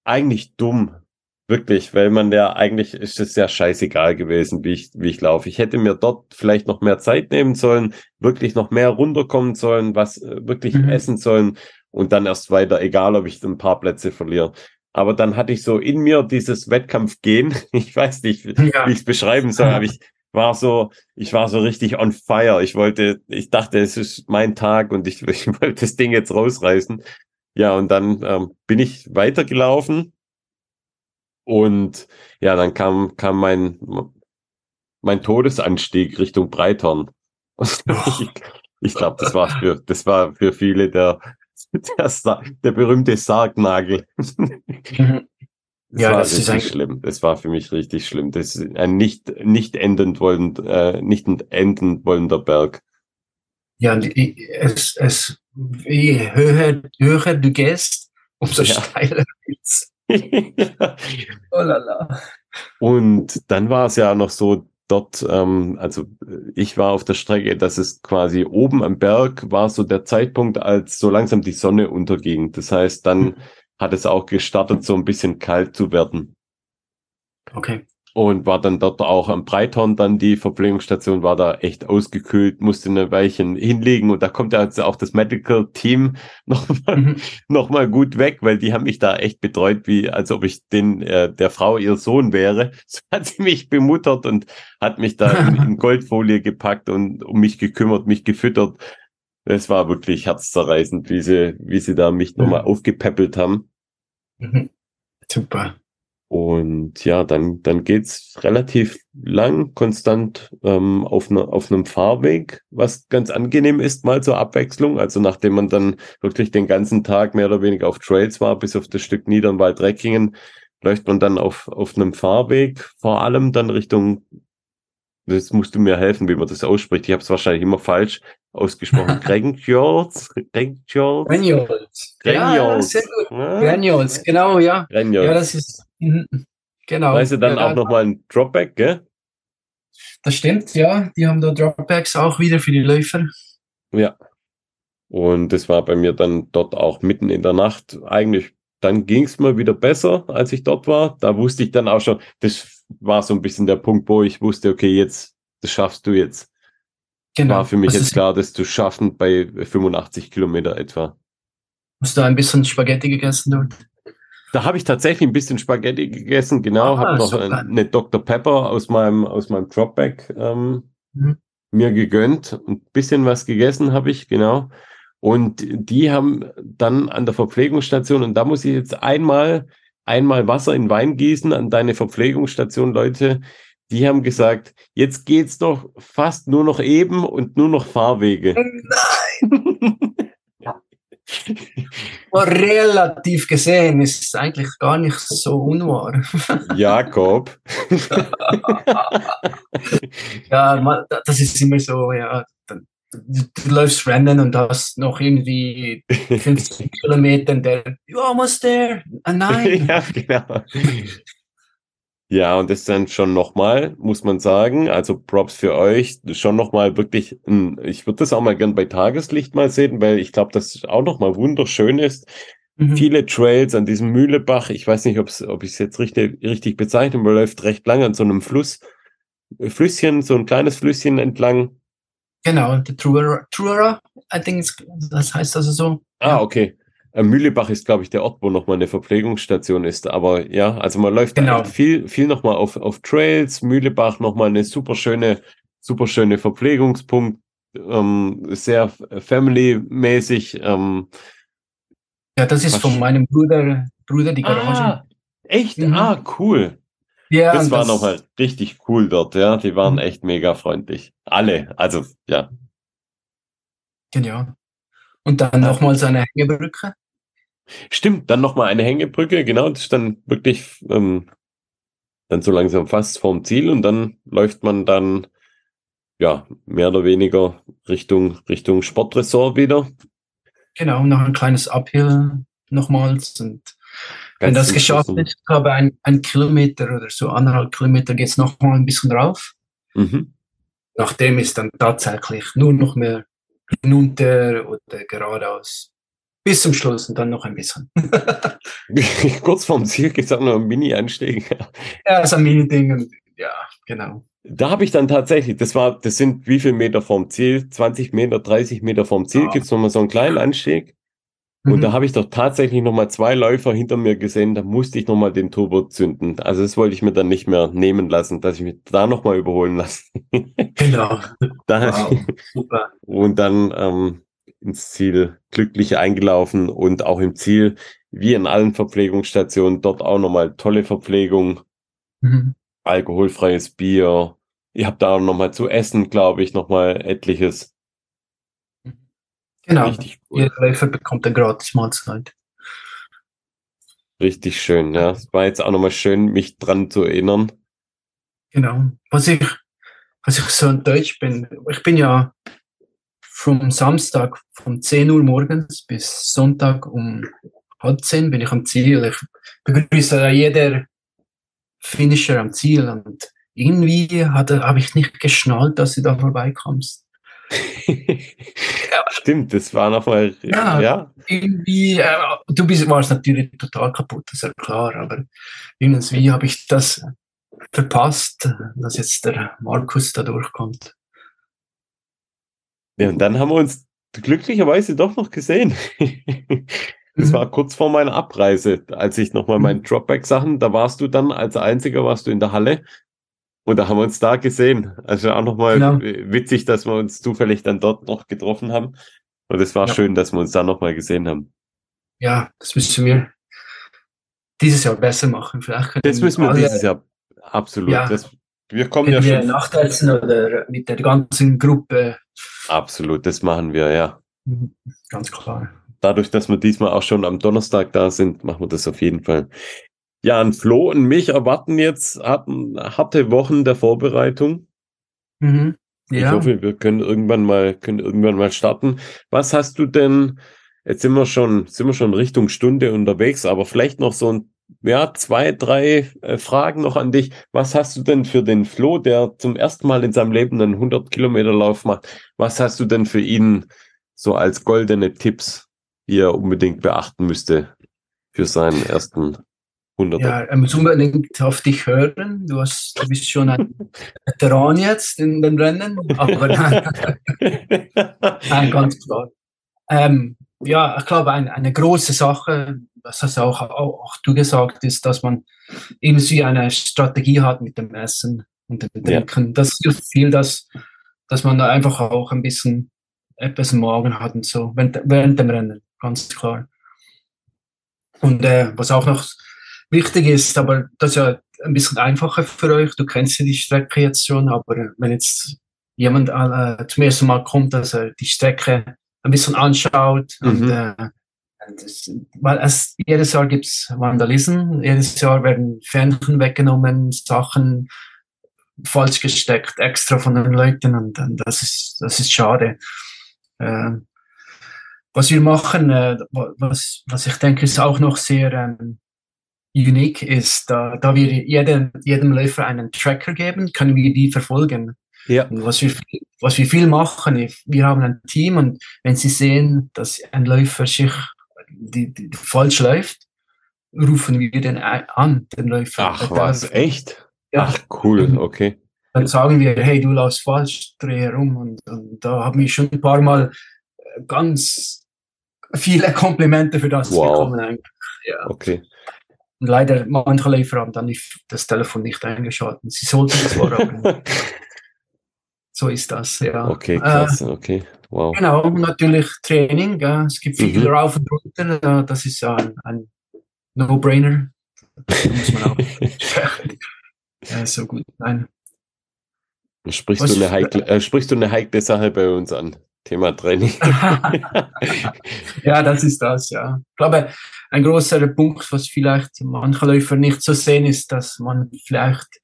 Speaker 1: eigentlich dumm, wirklich, weil man ja eigentlich ist es ja scheißegal gewesen, wie ich, wie ich laufe. Ich hätte mir dort vielleicht noch mehr Zeit nehmen sollen, wirklich noch mehr runterkommen sollen, was äh, wirklich mhm. essen sollen und dann erst weiter, egal ob ich ein paar Plätze verliere. Aber dann hatte ich so in mir dieses Wettkampfgehen. Ich weiß nicht, ja. wie ich es beschreiben soll, aber ich war so, ich war so richtig on fire. Ich wollte, ich dachte, es ist mein Tag und ich, ich wollte das Ding jetzt rausreißen. Ja, und dann ähm, bin ich weitergelaufen und ja, dann kam, kam mein, mein Todesanstieg Richtung Breitern. ich, ich glaube, das war für, das war für viele der, der, der berühmte Sargnagel. Das ja, war das ist schlimm. Das war für mich richtig schlimm. Das ist ein nicht, nicht enden wollend, äh, nicht enden wollender Berg.
Speaker 2: Ja, es, es, je höher, höher du gehst, umso ja. steiler wird's.
Speaker 1: oh lala. Und dann war es ja noch so, dort, ähm, also ich war auf der Strecke, dass es quasi oben am Berg war so der Zeitpunkt, als so langsam die Sonne unterging. Das heißt, dann mhm. hat es auch gestartet, so ein bisschen kalt zu werden.
Speaker 2: Okay
Speaker 1: und war dann dort auch am Breithorn dann die Verpflegungsstation war da echt ausgekühlt, musste eine Weilchen hinlegen und da kommt ja jetzt auch das Medical Team noch mal, mhm. noch mal gut weg, weil die haben mich da echt betreut, wie als ob ich den äh, der Frau ihr Sohn wäre. So hat sie mich bemuttert und hat mich da in, in Goldfolie gepackt und um mich gekümmert, mich gefüttert. Es war wirklich herzzerreißend, wie sie wie sie da mich nochmal aufgepäppelt haben.
Speaker 2: Mhm. Super.
Speaker 1: Und ja, dann, dann geht's relativ lang, konstant ähm, auf, ne, auf einem Fahrweg, was ganz angenehm ist, mal zur Abwechslung. Also nachdem man dann wirklich den ganzen Tag mehr oder weniger auf Trails war, bis auf das Stück Niedernwald-Reckingen, läuft man dann auf, auf einem Fahrweg, vor allem dann Richtung das musst du mir helfen, wie man das ausspricht. Ich habe es wahrscheinlich immer falsch ausgesprochen. Grenjolz?
Speaker 2: Grenjolz? Grenjolz. Ja, sehr gut. Grenjolz, genau, ja.
Speaker 1: Grenjolz.
Speaker 2: Ja, das ist, genau.
Speaker 1: Weißt du dann ja, auch nochmal ein Dropback, gell?
Speaker 2: Das stimmt, ja. Die haben da Dropbacks auch wieder für die Läufer.
Speaker 1: Ja. Und das war bei mir dann dort auch mitten in der Nacht. Eigentlich, dann ging es mir wieder besser, als ich dort war. Da wusste ich dann auch schon, das war so ein bisschen der Punkt, wo ich wusste, okay, jetzt, das schaffst du jetzt. Genau. War für mich Was jetzt klar, das zu schaffen bei 85 Kilometer etwa.
Speaker 2: Hast du ein bisschen Spaghetti gegessen dort?
Speaker 1: Da habe ich tatsächlich ein bisschen Spaghetti gegessen, genau. Ah, habe noch super. eine Dr. Pepper aus meinem, aus meinem Dropback ähm, mhm. mir gegönnt. Ein bisschen was gegessen habe ich, genau. Und die haben dann an der Verpflegungsstation, und da muss ich jetzt einmal einmal Wasser in Wein gießen an deine Verpflegungsstation, Leute. Die haben gesagt, jetzt geht's doch fast nur noch eben und nur noch Fahrwege.
Speaker 2: Nein! Relativ gesehen ist es eigentlich gar nicht so unwahr.
Speaker 1: Jakob.
Speaker 2: ja, das ist immer so, ja. du, du läufst Rennen und hast noch irgendwie 50 Kilometer und der, you almost there. Ah, nein.
Speaker 1: ja, genau. Ja, und das dann schon nochmal, muss man sagen, also Props für euch, schon nochmal wirklich, ein, ich würde das auch mal gern bei Tageslicht mal sehen, weil ich glaube, das auch nochmal wunderschön ist. Mhm. Viele Trails an diesem Mühlebach, ich weiß nicht, ob's, ob ich es jetzt richtig, richtig bezeichne, man läuft recht lang an so einem Fluss, Flüsschen, so ein kleines Flüsschen entlang.
Speaker 2: Genau, der Truera, Truera, I think, das heißt also so.
Speaker 1: Ah, okay. Äh, Mühlebach ist, glaube ich, der Ort, wo nochmal eine Verpflegungsstation ist. Aber ja, also man läuft genau. viel, viel nochmal auf, auf Trails. Mühlebach nochmal eine super schöne, super schöne Verpflegungspunkt. Ähm, sehr family-mäßig. Ähm,
Speaker 2: ja, das ist von meinem Bruder, Bruder die Garage.
Speaker 1: Ah, echt? Mhm. Ah, cool. Ja, das war nochmal richtig cool dort, ja. Die waren mhm. echt mega freundlich. Alle, also ja.
Speaker 2: Genau. Und dann nochmal eine Hängebrücke.
Speaker 1: Stimmt, dann nochmal eine Hängebrücke, genau, das ist dann wirklich ähm, dann so langsam fast vorm Ziel und dann läuft man dann ja mehr oder weniger Richtung Richtung Sportresort wieder.
Speaker 2: Genau, noch ein kleines Uphill nochmals und wenn das geschafft ist, ich glaube ein, ein Kilometer oder so anderthalb Kilometer geht es nochmal ein bisschen rauf. Mhm. Nachdem ist dann tatsächlich nur noch mehr hinunter oder geradeaus. Bis zum Schluss und dann noch ein bisschen.
Speaker 1: Kurz vorm Ziel gibt es auch noch ein Mini-Anstieg.
Speaker 2: ja, so ein Mini-Ding. Ja, genau.
Speaker 1: Da habe ich dann tatsächlich, das war, das sind wie viel Meter vom Ziel? 20 Meter, 30 Meter vom Ziel ja. gibt es nochmal so einen kleinen Anstieg. Und mhm. da habe ich doch tatsächlich nochmal zwei Läufer hinter mir gesehen, da musste ich nochmal den Turbo zünden. Also das wollte ich mir dann nicht mehr nehmen lassen, dass ich mich da nochmal überholen lasse.
Speaker 2: Genau.
Speaker 1: da, wow, super. Und dann ähm, ins Ziel glücklich eingelaufen und auch im Ziel, wie in allen Verpflegungsstationen, dort auch nochmal tolle Verpflegung, mhm. alkoholfreies Bier. Ihr habt da nochmal zu essen, glaube ich, nochmal etliches.
Speaker 2: Genau. Richtig cool. Jeder Läufer bekommt eine gratis Mahlzeit.
Speaker 1: Richtig schön, ja. Es war jetzt auch nochmal schön, mich dran zu erinnern.
Speaker 2: Genau. Was ich, was ich so in Deutsch bin, ich bin ja vom Samstag von 10 Uhr morgens bis Sonntag um halb 10 bin ich am Ziel. Ich begrüße jeder Finisher am Ziel und irgendwie habe ich nicht geschnallt, dass du da vorbeikommst.
Speaker 1: Stimmt, das war nochmal.
Speaker 2: Ja, ja. Irgendwie, äh, du bist, warst natürlich total kaputt, das ist ja klar, aber irgendwie habe ich das verpasst, dass jetzt der Markus da durchkommt.
Speaker 1: Ja, und dann haben wir uns glücklicherweise doch noch gesehen. Das war kurz vor meiner Abreise, als ich nochmal meinen mhm. Dropback-Sachen, da warst du dann als Einziger, warst du in der Halle und da haben wir uns da gesehen. Also auch nochmal genau. witzig, dass wir uns zufällig dann dort noch getroffen haben. Und es war ja. schön, dass wir uns da nochmal gesehen haben.
Speaker 2: Ja, das müssen wir dieses Jahr besser machen.
Speaker 1: Vielleicht das müssen wir dieses Jahr absolut. Ja, das, wir kommen ja
Speaker 2: schon. Nachtessen oder mit der ganzen Gruppe.
Speaker 1: Absolut, das machen wir, ja.
Speaker 2: Mhm, ganz klar.
Speaker 1: Dadurch, dass wir diesmal auch schon am Donnerstag da sind, machen wir das auf jeden Fall. Ja, an Flo und mich erwarten jetzt harte Wochen der Vorbereitung. Mhm. Ja. Ich hoffe, wir können irgendwann mal, können irgendwann mal starten. Was hast du denn, jetzt sind wir schon, sind wir schon Richtung Stunde unterwegs, aber vielleicht noch so ein, ja, zwei, drei äh, Fragen noch an dich. Was hast du denn für den Flo, der zum ersten Mal in seinem Leben einen 100 Kilometer Lauf macht? Was hast du denn für ihn so als goldene Tipps, die er unbedingt beachten müsste für seinen ersten
Speaker 2: 100. Ja, er muss unbedingt auf dich hören. Du, hast, du bist schon ein Veteran jetzt in den Rennen. Aber nein, nein ganz klar. Ähm, ja, ich glaube, ein, eine große Sache, das hast auch, auch, auch, du gesagt, ist, dass man irgendwie eine Strategie hat mit dem Essen und dem Trinken. Ja. Das hilft viel, dass, dass man da einfach auch ein bisschen etwas im Magen hat und so, während, während dem Rennen, ganz klar. Und äh, was auch noch wichtig ist, aber das ist ja ein bisschen einfacher für euch. Du kennst ja die Strecke jetzt schon, aber wenn jetzt jemand äh, zum ersten Mal kommt, dass er die Strecke ein bisschen anschaut mhm. und äh, das, weil es jedes Jahr gibt's Vandalismus, jedes Jahr werden Fähnchen weggenommen, Sachen falsch gesteckt, extra von den Leuten und, und das ist, das ist schade. Äh, was wir machen, äh, was, was ich denke, ist auch noch sehr ähm, unique ist, da, da wir jedem, jedem Läufer einen Tracker geben, können wir die verfolgen. Ja. Und was wir, was wir viel machen, wir haben ein Team und wenn sie sehen, dass ein Läufer sich die, die, falsch läuft, rufen wir den an, den Läufer.
Speaker 1: Ach was, echt? Ja. Ach cool, okay.
Speaker 2: Dann sagen wir, hey, du laufst falsch, dreh herum. Und, und da haben wir schon ein paar Mal ganz viele Komplimente für das
Speaker 1: wow. bekommen. Eigentlich. Ja. Okay.
Speaker 2: Und leider, manche Läufer haben dann nicht, das Telefon nicht eingeschaltet. Sie sollten es aber. so ist das, ja.
Speaker 1: Okay, krass, äh, okay. Wow.
Speaker 2: Genau, natürlich Training. Ja. Es gibt viel mhm. rauf und runter. Das ist ein, ein No-Brainer. muss man auch ja, so gut. Nein.
Speaker 1: Sprichst du, eine heikle, äh, sprichst du eine heikle Sache bei uns an? Thema Training.
Speaker 2: ja, das ist das, ja. Ich glaube, ein großer Punkt, was vielleicht manche Läufer nicht so sehen, ist, dass man vielleicht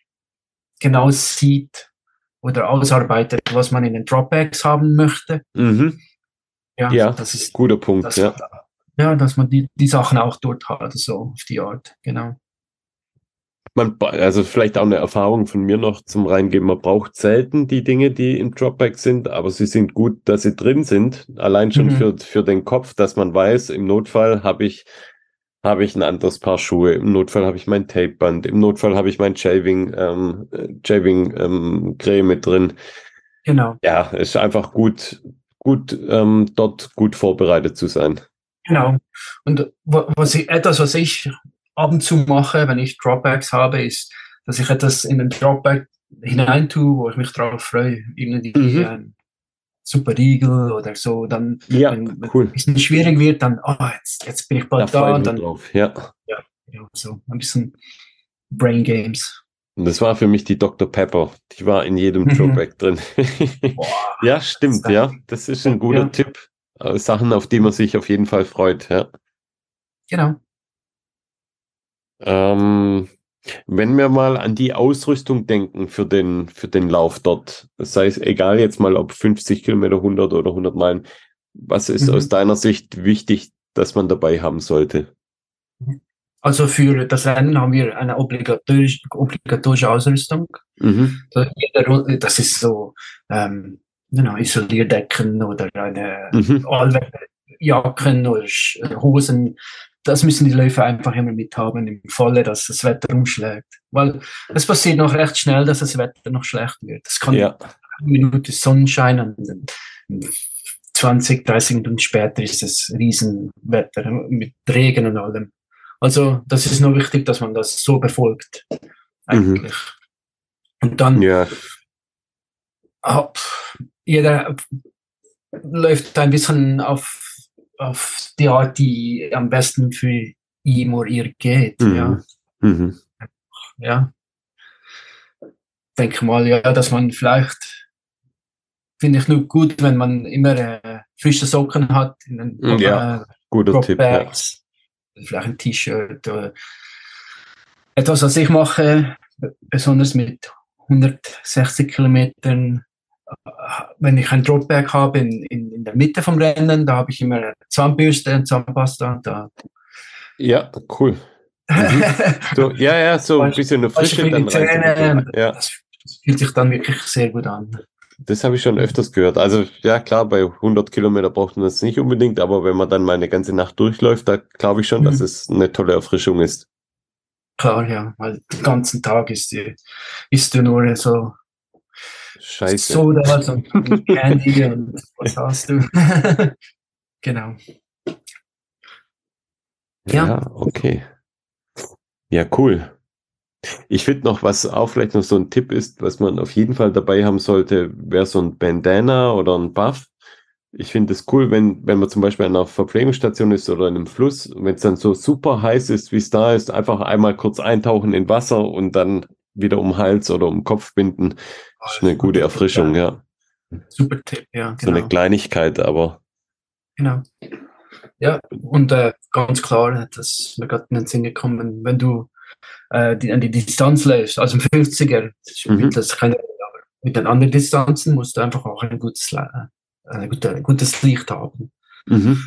Speaker 2: genau sieht oder ausarbeitet, was man in den Dropbacks haben möchte.
Speaker 1: Mhm. Ja, ja, das ist guter Punkt.
Speaker 2: Dass
Speaker 1: ja.
Speaker 2: Ja, dass man die, die Sachen auch dort hat, so auf die Art, genau
Speaker 1: man, also vielleicht auch eine Erfahrung von mir noch zum Reingeben. Man braucht selten die Dinge, die im Dropback sind, aber sie sind gut, dass sie drin sind. Allein schon mhm. für, für den Kopf, dass man weiß, im Notfall habe ich, habe ich ein anderes Paar Schuhe. Im Notfall habe ich mein Tapeband. Im Notfall habe ich mein Shaving, ähm, Shaving, ähm, Creme mit drin.
Speaker 2: Genau.
Speaker 1: Ja, ist einfach gut, gut, ähm, dort gut vorbereitet zu sein.
Speaker 2: Genau. Und was ich, etwas, was ich ab und zu mache, wenn ich Dropbacks habe, ist, dass ich etwas in den Dropback hinein tue, wo ich mich darauf freue. Irgendwie mhm. ein Super Riegel oder so. Dann,
Speaker 1: ja, wenn, wenn cool.
Speaker 2: es ein bisschen schwierig wird, dann, oh, jetzt, jetzt bin ich bald da. da und dann,
Speaker 1: drauf. Ja.
Speaker 2: ja. Ja, so ein bisschen Brain Games.
Speaker 1: Und das war für mich die Dr. Pepper. Die war in jedem mhm. Dropback drin. ja, stimmt, ja. Das ist ein guter ja. Tipp. Äh, Sachen, auf die man sich auf jeden Fall freut, ja.
Speaker 2: Genau.
Speaker 1: Ähm, wenn wir mal an die Ausrüstung denken für den, für den Lauf dort, sei es egal jetzt mal ob 50 Kilometer, 100 oder 100 Meilen, was ist mhm. aus deiner Sicht wichtig, dass man dabei haben sollte?
Speaker 2: Also für das Rennen haben wir eine obligatorische, obligatorische Ausrüstung. Mhm. Das ist so ähm, genau, Isolierdecken oder eine mhm. Jacken oder Hosen, das müssen die Läufer einfach immer mithaben im Falle, dass das Wetter umschlägt. Weil es passiert noch recht schnell, dass das Wetter noch schlecht wird. Es kann ja. eine Minute Sonnenschein und 20, 30 Minuten später ist es Riesenwetter mit Regen und allem. Also das ist nur wichtig, dass man das so befolgt. Eigentlich. Mhm. Und dann
Speaker 1: ja.
Speaker 2: ab, jeder läuft ein bisschen auf auf die Art, die am besten für ihn oder ihr geht. Mhm. Ja. Mhm. ja. Denke mal, ja, dass man vielleicht, finde ich nur gut, wenn man immer äh, frische Socken hat. In den,
Speaker 1: mhm, ja, äh, guter Tipp. Ja.
Speaker 2: Vielleicht ein T-Shirt. Etwas, was ich mache, besonders mit 160 Kilometern wenn ich ein Dropback habe in, in, in der Mitte vom Rennen, da habe ich immer Zahnbürste und Zahnpasta. Da.
Speaker 1: Ja, cool. Mhm. so, ja, ja, so ein bisschen eine Frische
Speaker 2: dann Zähne, ja. Das fühlt sich dann wirklich sehr gut an.
Speaker 1: Das habe ich schon öfters gehört. Also ja, klar, bei 100 Kilometer braucht man das nicht unbedingt, aber wenn man dann mal eine ganze Nacht durchläuft, da glaube ich schon, mhm. dass es eine tolle Erfrischung ist.
Speaker 2: Klar, ja, weil den ganzen Tag ist, die, ist du nur so
Speaker 1: Scheiße.
Speaker 2: Soda und Candy und was hast du. genau.
Speaker 1: Ja. ja, okay. Ja, cool. Ich finde noch, was auch vielleicht noch so ein Tipp ist, was man auf jeden Fall dabei haben sollte, wäre so ein Bandana oder ein Buff. Ich finde es cool, wenn, wenn man zum Beispiel an einer Verpflegungsstation ist oder in einem Fluss, wenn es dann so super heiß ist, wie es da ist, einfach einmal kurz eintauchen in Wasser und dann wieder um Hals oder um Kopf binden. Oh, ist eine gute Erfrischung, ja.
Speaker 2: Super Tipp, ja.
Speaker 1: Genau. So eine genau. Kleinigkeit, aber.
Speaker 2: Genau. Ja, und äh, ganz klar, das ist mir gerade in den Sinn gekommen, wenn du äh, die, an die Distanz läufst, also im 50er, das, mhm. das keine, aber mit den anderen Distanzen musst du einfach auch ein gutes, äh, ein gutes Licht haben.
Speaker 1: Mhm.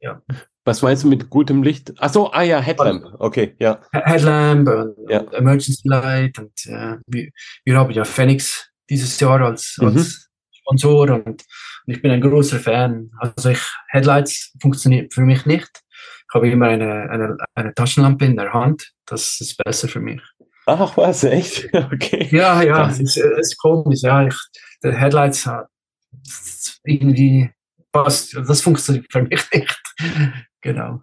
Speaker 1: Ja. Was meinst du mit gutem Licht? Ach so, ah ja, Headlamp. Okay, ja.
Speaker 2: Headlamp und, ja. und Emergency Light und äh, wir, wir haben ja Phoenix dieses Jahr als, mhm. als Sponsor und, und, ich bin ein großer Fan. Also ich, Headlights funktioniert für mich nicht. Ich habe immer eine, eine, eine Taschenlampe in der Hand. Das ist besser für mich.
Speaker 1: Ach was, echt? Okay.
Speaker 2: Ja, ja, es ist, ist komisch. Ja, ich, der Headlights hat irgendwie passt. Das funktioniert für mich nicht. Genau.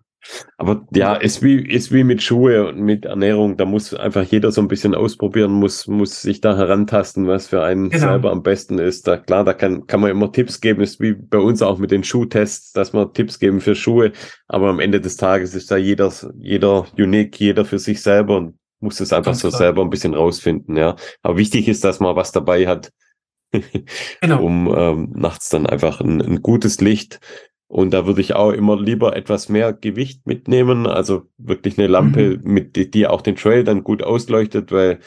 Speaker 1: Aber ja, ist wie, ist wie mit Schuhe und mit Ernährung. Da muss einfach jeder so ein bisschen ausprobieren, muss, muss sich da herantasten, was für einen genau. selber am besten ist. Da, klar, da kann, kann man immer Tipps geben. Ist wie bei uns auch mit den Schuhtests, dass wir Tipps geben für Schuhe. Aber am Ende des Tages ist da jeder, jeder unique, jeder für sich selber und muss es einfach Ganz so klar. selber ein bisschen rausfinden, ja. Aber wichtig ist, dass man was dabei hat, genau. um ähm, nachts dann einfach ein, ein gutes Licht und da würde ich auch immer lieber etwas mehr Gewicht mitnehmen, also wirklich eine Lampe, mhm. mit die, die auch den Trail dann gut ausleuchtet, weil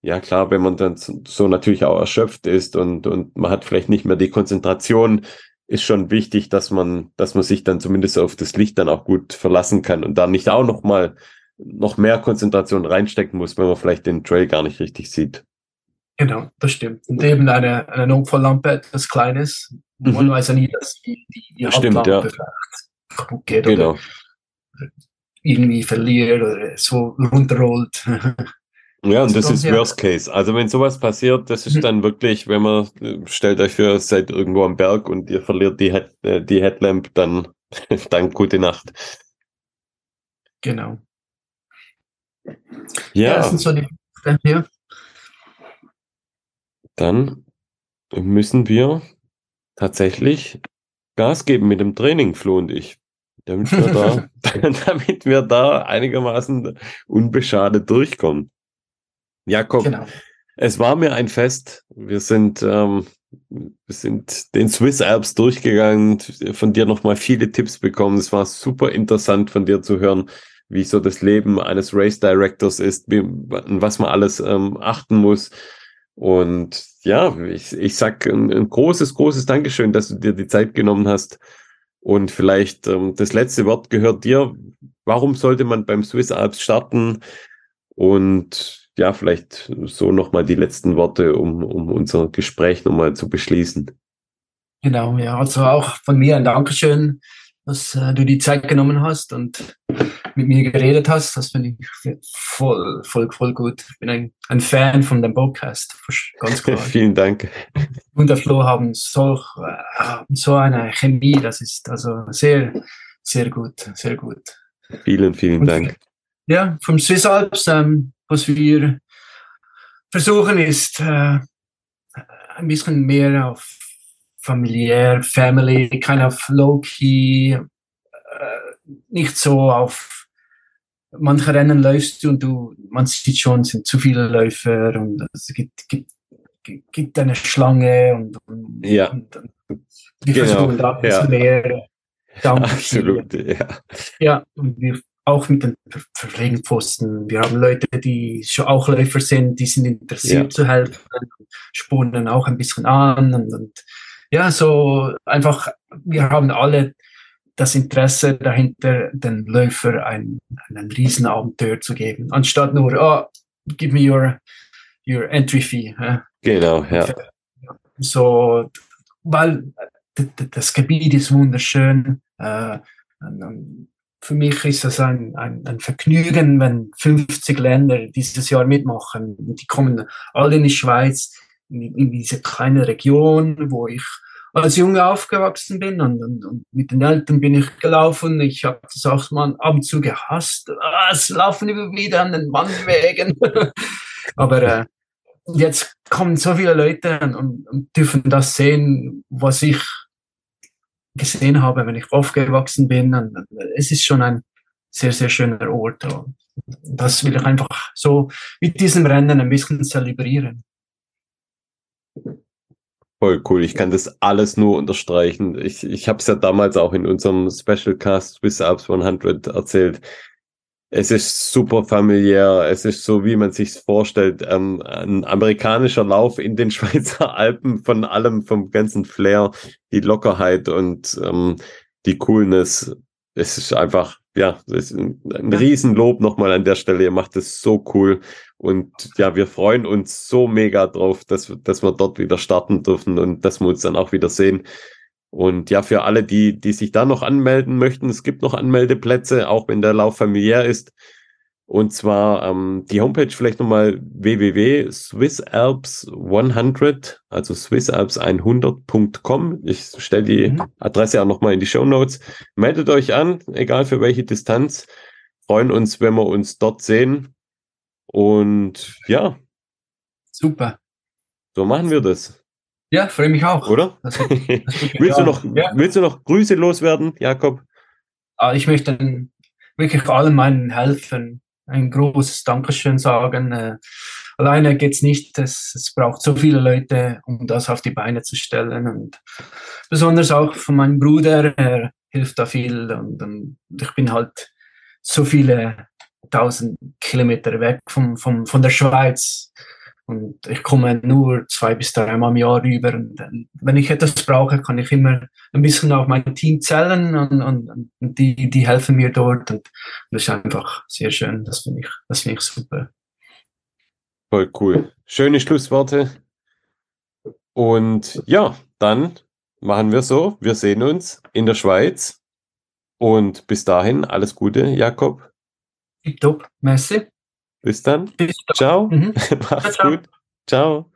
Speaker 1: ja klar, wenn man dann so natürlich auch erschöpft ist und, und man hat vielleicht nicht mehr die Konzentration, ist schon wichtig, dass man, dass man sich dann zumindest auf das Licht dann auch gut verlassen kann und da nicht auch noch mal noch mehr Konzentration reinstecken muss, wenn man vielleicht den Trail gar nicht richtig sieht.
Speaker 2: Genau, das stimmt. Und eben eine, eine Notfalllampe, etwas Kleines. Mhm. Man weiß ja nie, dass die, die, die
Speaker 1: Hauptlampe ja.
Speaker 2: vielleicht kaputt geht genau. oder irgendwie verliert oder so runterrollt.
Speaker 1: Ja, und das ist ja. Worst Case. Also wenn sowas passiert, das ist mhm. dann wirklich, wenn man, stellt euch für, seid irgendwo am Berg und ihr verliert die, Head, äh, die Headlamp, dann, dann gute Nacht.
Speaker 2: Genau.
Speaker 1: Ja. ja das sind so die hier dann müssen wir tatsächlich Gas geben mit dem Training, Flo und ich. Damit wir da, damit wir da einigermaßen unbeschadet durchkommen. Jakob, genau. es war mir ein Fest. Wir sind, ähm, wir sind den Swiss Alps durchgegangen, von dir nochmal viele Tipps bekommen. Es war super interessant von dir zu hören, wie so das Leben eines Race Directors ist, wie, was man alles ähm, achten muss. Und ja, ich, ich sag ein, ein, großes, großes Dankeschön, dass du dir die Zeit genommen hast. Und vielleicht ähm, das letzte Wort gehört dir. Warum sollte man beim Swiss Alps starten? Und ja, vielleicht so nochmal die letzten Worte, um, um unser Gespräch nochmal zu beschließen.
Speaker 2: Genau, ja, also auch von mir ein Dankeschön dass äh, du die Zeit genommen hast und mit mir geredet hast. Das finde ich voll, voll, voll gut. Ich bin ein, ein Fan von dem Podcast,
Speaker 1: ganz klar. Vielen Dank.
Speaker 2: Und der Flo haben so, äh, so eine Chemie, das ist also sehr, sehr gut, sehr gut.
Speaker 1: Vielen, vielen und, Dank.
Speaker 2: Ja, vom Swiss Alps, ähm, was wir versuchen ist, äh, ein bisschen mehr auf familiär, Family, kind of low-key, äh, nicht so auf manche Rennen läufst du und du, man sieht schon, es sind zu viele Läufer und es gibt, gibt, gibt eine Schlange und, und,
Speaker 1: ja.
Speaker 2: und, und wir genau. versuchen da ein bisschen ja. mehr.
Speaker 1: Absolut, ja.
Speaker 2: Ja, und wir auch mit den Verpflegungspfosten. Wir haben Leute, die schon auch Läufer sind, die sind interessiert ja. zu helfen, spuren auch ein bisschen an und, und ja, so einfach, wir haben alle das Interesse dahinter, den Läufer ein, einen Riesenabenteuer zu geben, anstatt nur, oh, give me your, your entry fee.
Speaker 1: Genau, ja.
Speaker 2: So, weil das Gebiet ist wunderschön. Äh, für mich ist das ein, ein, ein Vergnügen, wenn 50 Länder dieses Jahr mitmachen. Die kommen alle in die Schweiz in, in diese kleine Region, wo ich als Junge aufgewachsen bin und, und, und mit den Eltern bin ich gelaufen. Ich habe das auch mal ab und zu gehasst. Ah, es laufen immer wieder an den Wanderwegen. Aber äh, jetzt kommen so viele Leute und, und, dürfen das sehen, was ich gesehen habe, wenn ich aufgewachsen bin. Und, es ist schon ein sehr, sehr schöner Ort. Das will ich einfach so mit diesem Rennen ein bisschen zelebrieren.
Speaker 1: Voll cool. Ich kann das alles nur unterstreichen. Ich, ich habe es ja damals auch in unserem Special Cast Swiss Alps 100 erzählt. Es ist super familiär. Es ist so, wie man sich vorstellt. Ähm, ein amerikanischer Lauf in den Schweizer Alpen von allem, vom ganzen Flair, die Lockerheit und ähm, die Coolness. Es ist einfach, ja, es ist ein, ein Riesenlob nochmal an der Stelle. Ihr macht es so cool. Und ja, wir freuen uns so mega drauf, dass, dass wir dort wieder starten dürfen und dass wir uns dann auch wieder sehen. Und ja, für alle, die, die sich da noch anmelden möchten, es gibt noch Anmeldeplätze, auch wenn der Lauf familiär ist. Und zwar ähm, die Homepage vielleicht nochmal www.swissalps100, also swissalps100.com. Ich stelle die mhm. Adresse auch nochmal in die Show Notes. Meldet euch an, egal für welche Distanz. Freuen uns, wenn wir uns dort sehen. Und ja.
Speaker 2: Super.
Speaker 1: So machen wir das.
Speaker 2: Ja, freue mich auch.
Speaker 1: Oder? Das das willst, du noch, ja. willst du noch Grüße loswerden, Jakob?
Speaker 2: Ah, ich möchte wirklich allen meinen Helfern ein großes Dankeschön sagen. Äh, alleine geht's nicht. Es, es braucht so viele Leute, um das auf die Beine zu stellen. Und besonders auch von meinem Bruder, er hilft da viel. Und, und ich bin halt so viele tausend Kilometer weg vom, vom, von der Schweiz. Und ich komme nur zwei bis dreimal im Jahr rüber. Und wenn ich etwas brauche, kann ich immer ein bisschen auf mein Team zählen und, und, und die, die helfen mir dort. Und das ist einfach sehr schön. Das finde ich, das finde ich super.
Speaker 1: Voll cool. Schöne Schlussworte. Und ja, dann machen wir so. Wir sehen uns in der Schweiz. Und bis dahin alles Gute, Jakob.
Speaker 2: Tipptopp. Merci.
Speaker 1: Bis dann. Bis dann. Ciao. Mhm. Mach's ciao, ciao. gut. Ciao.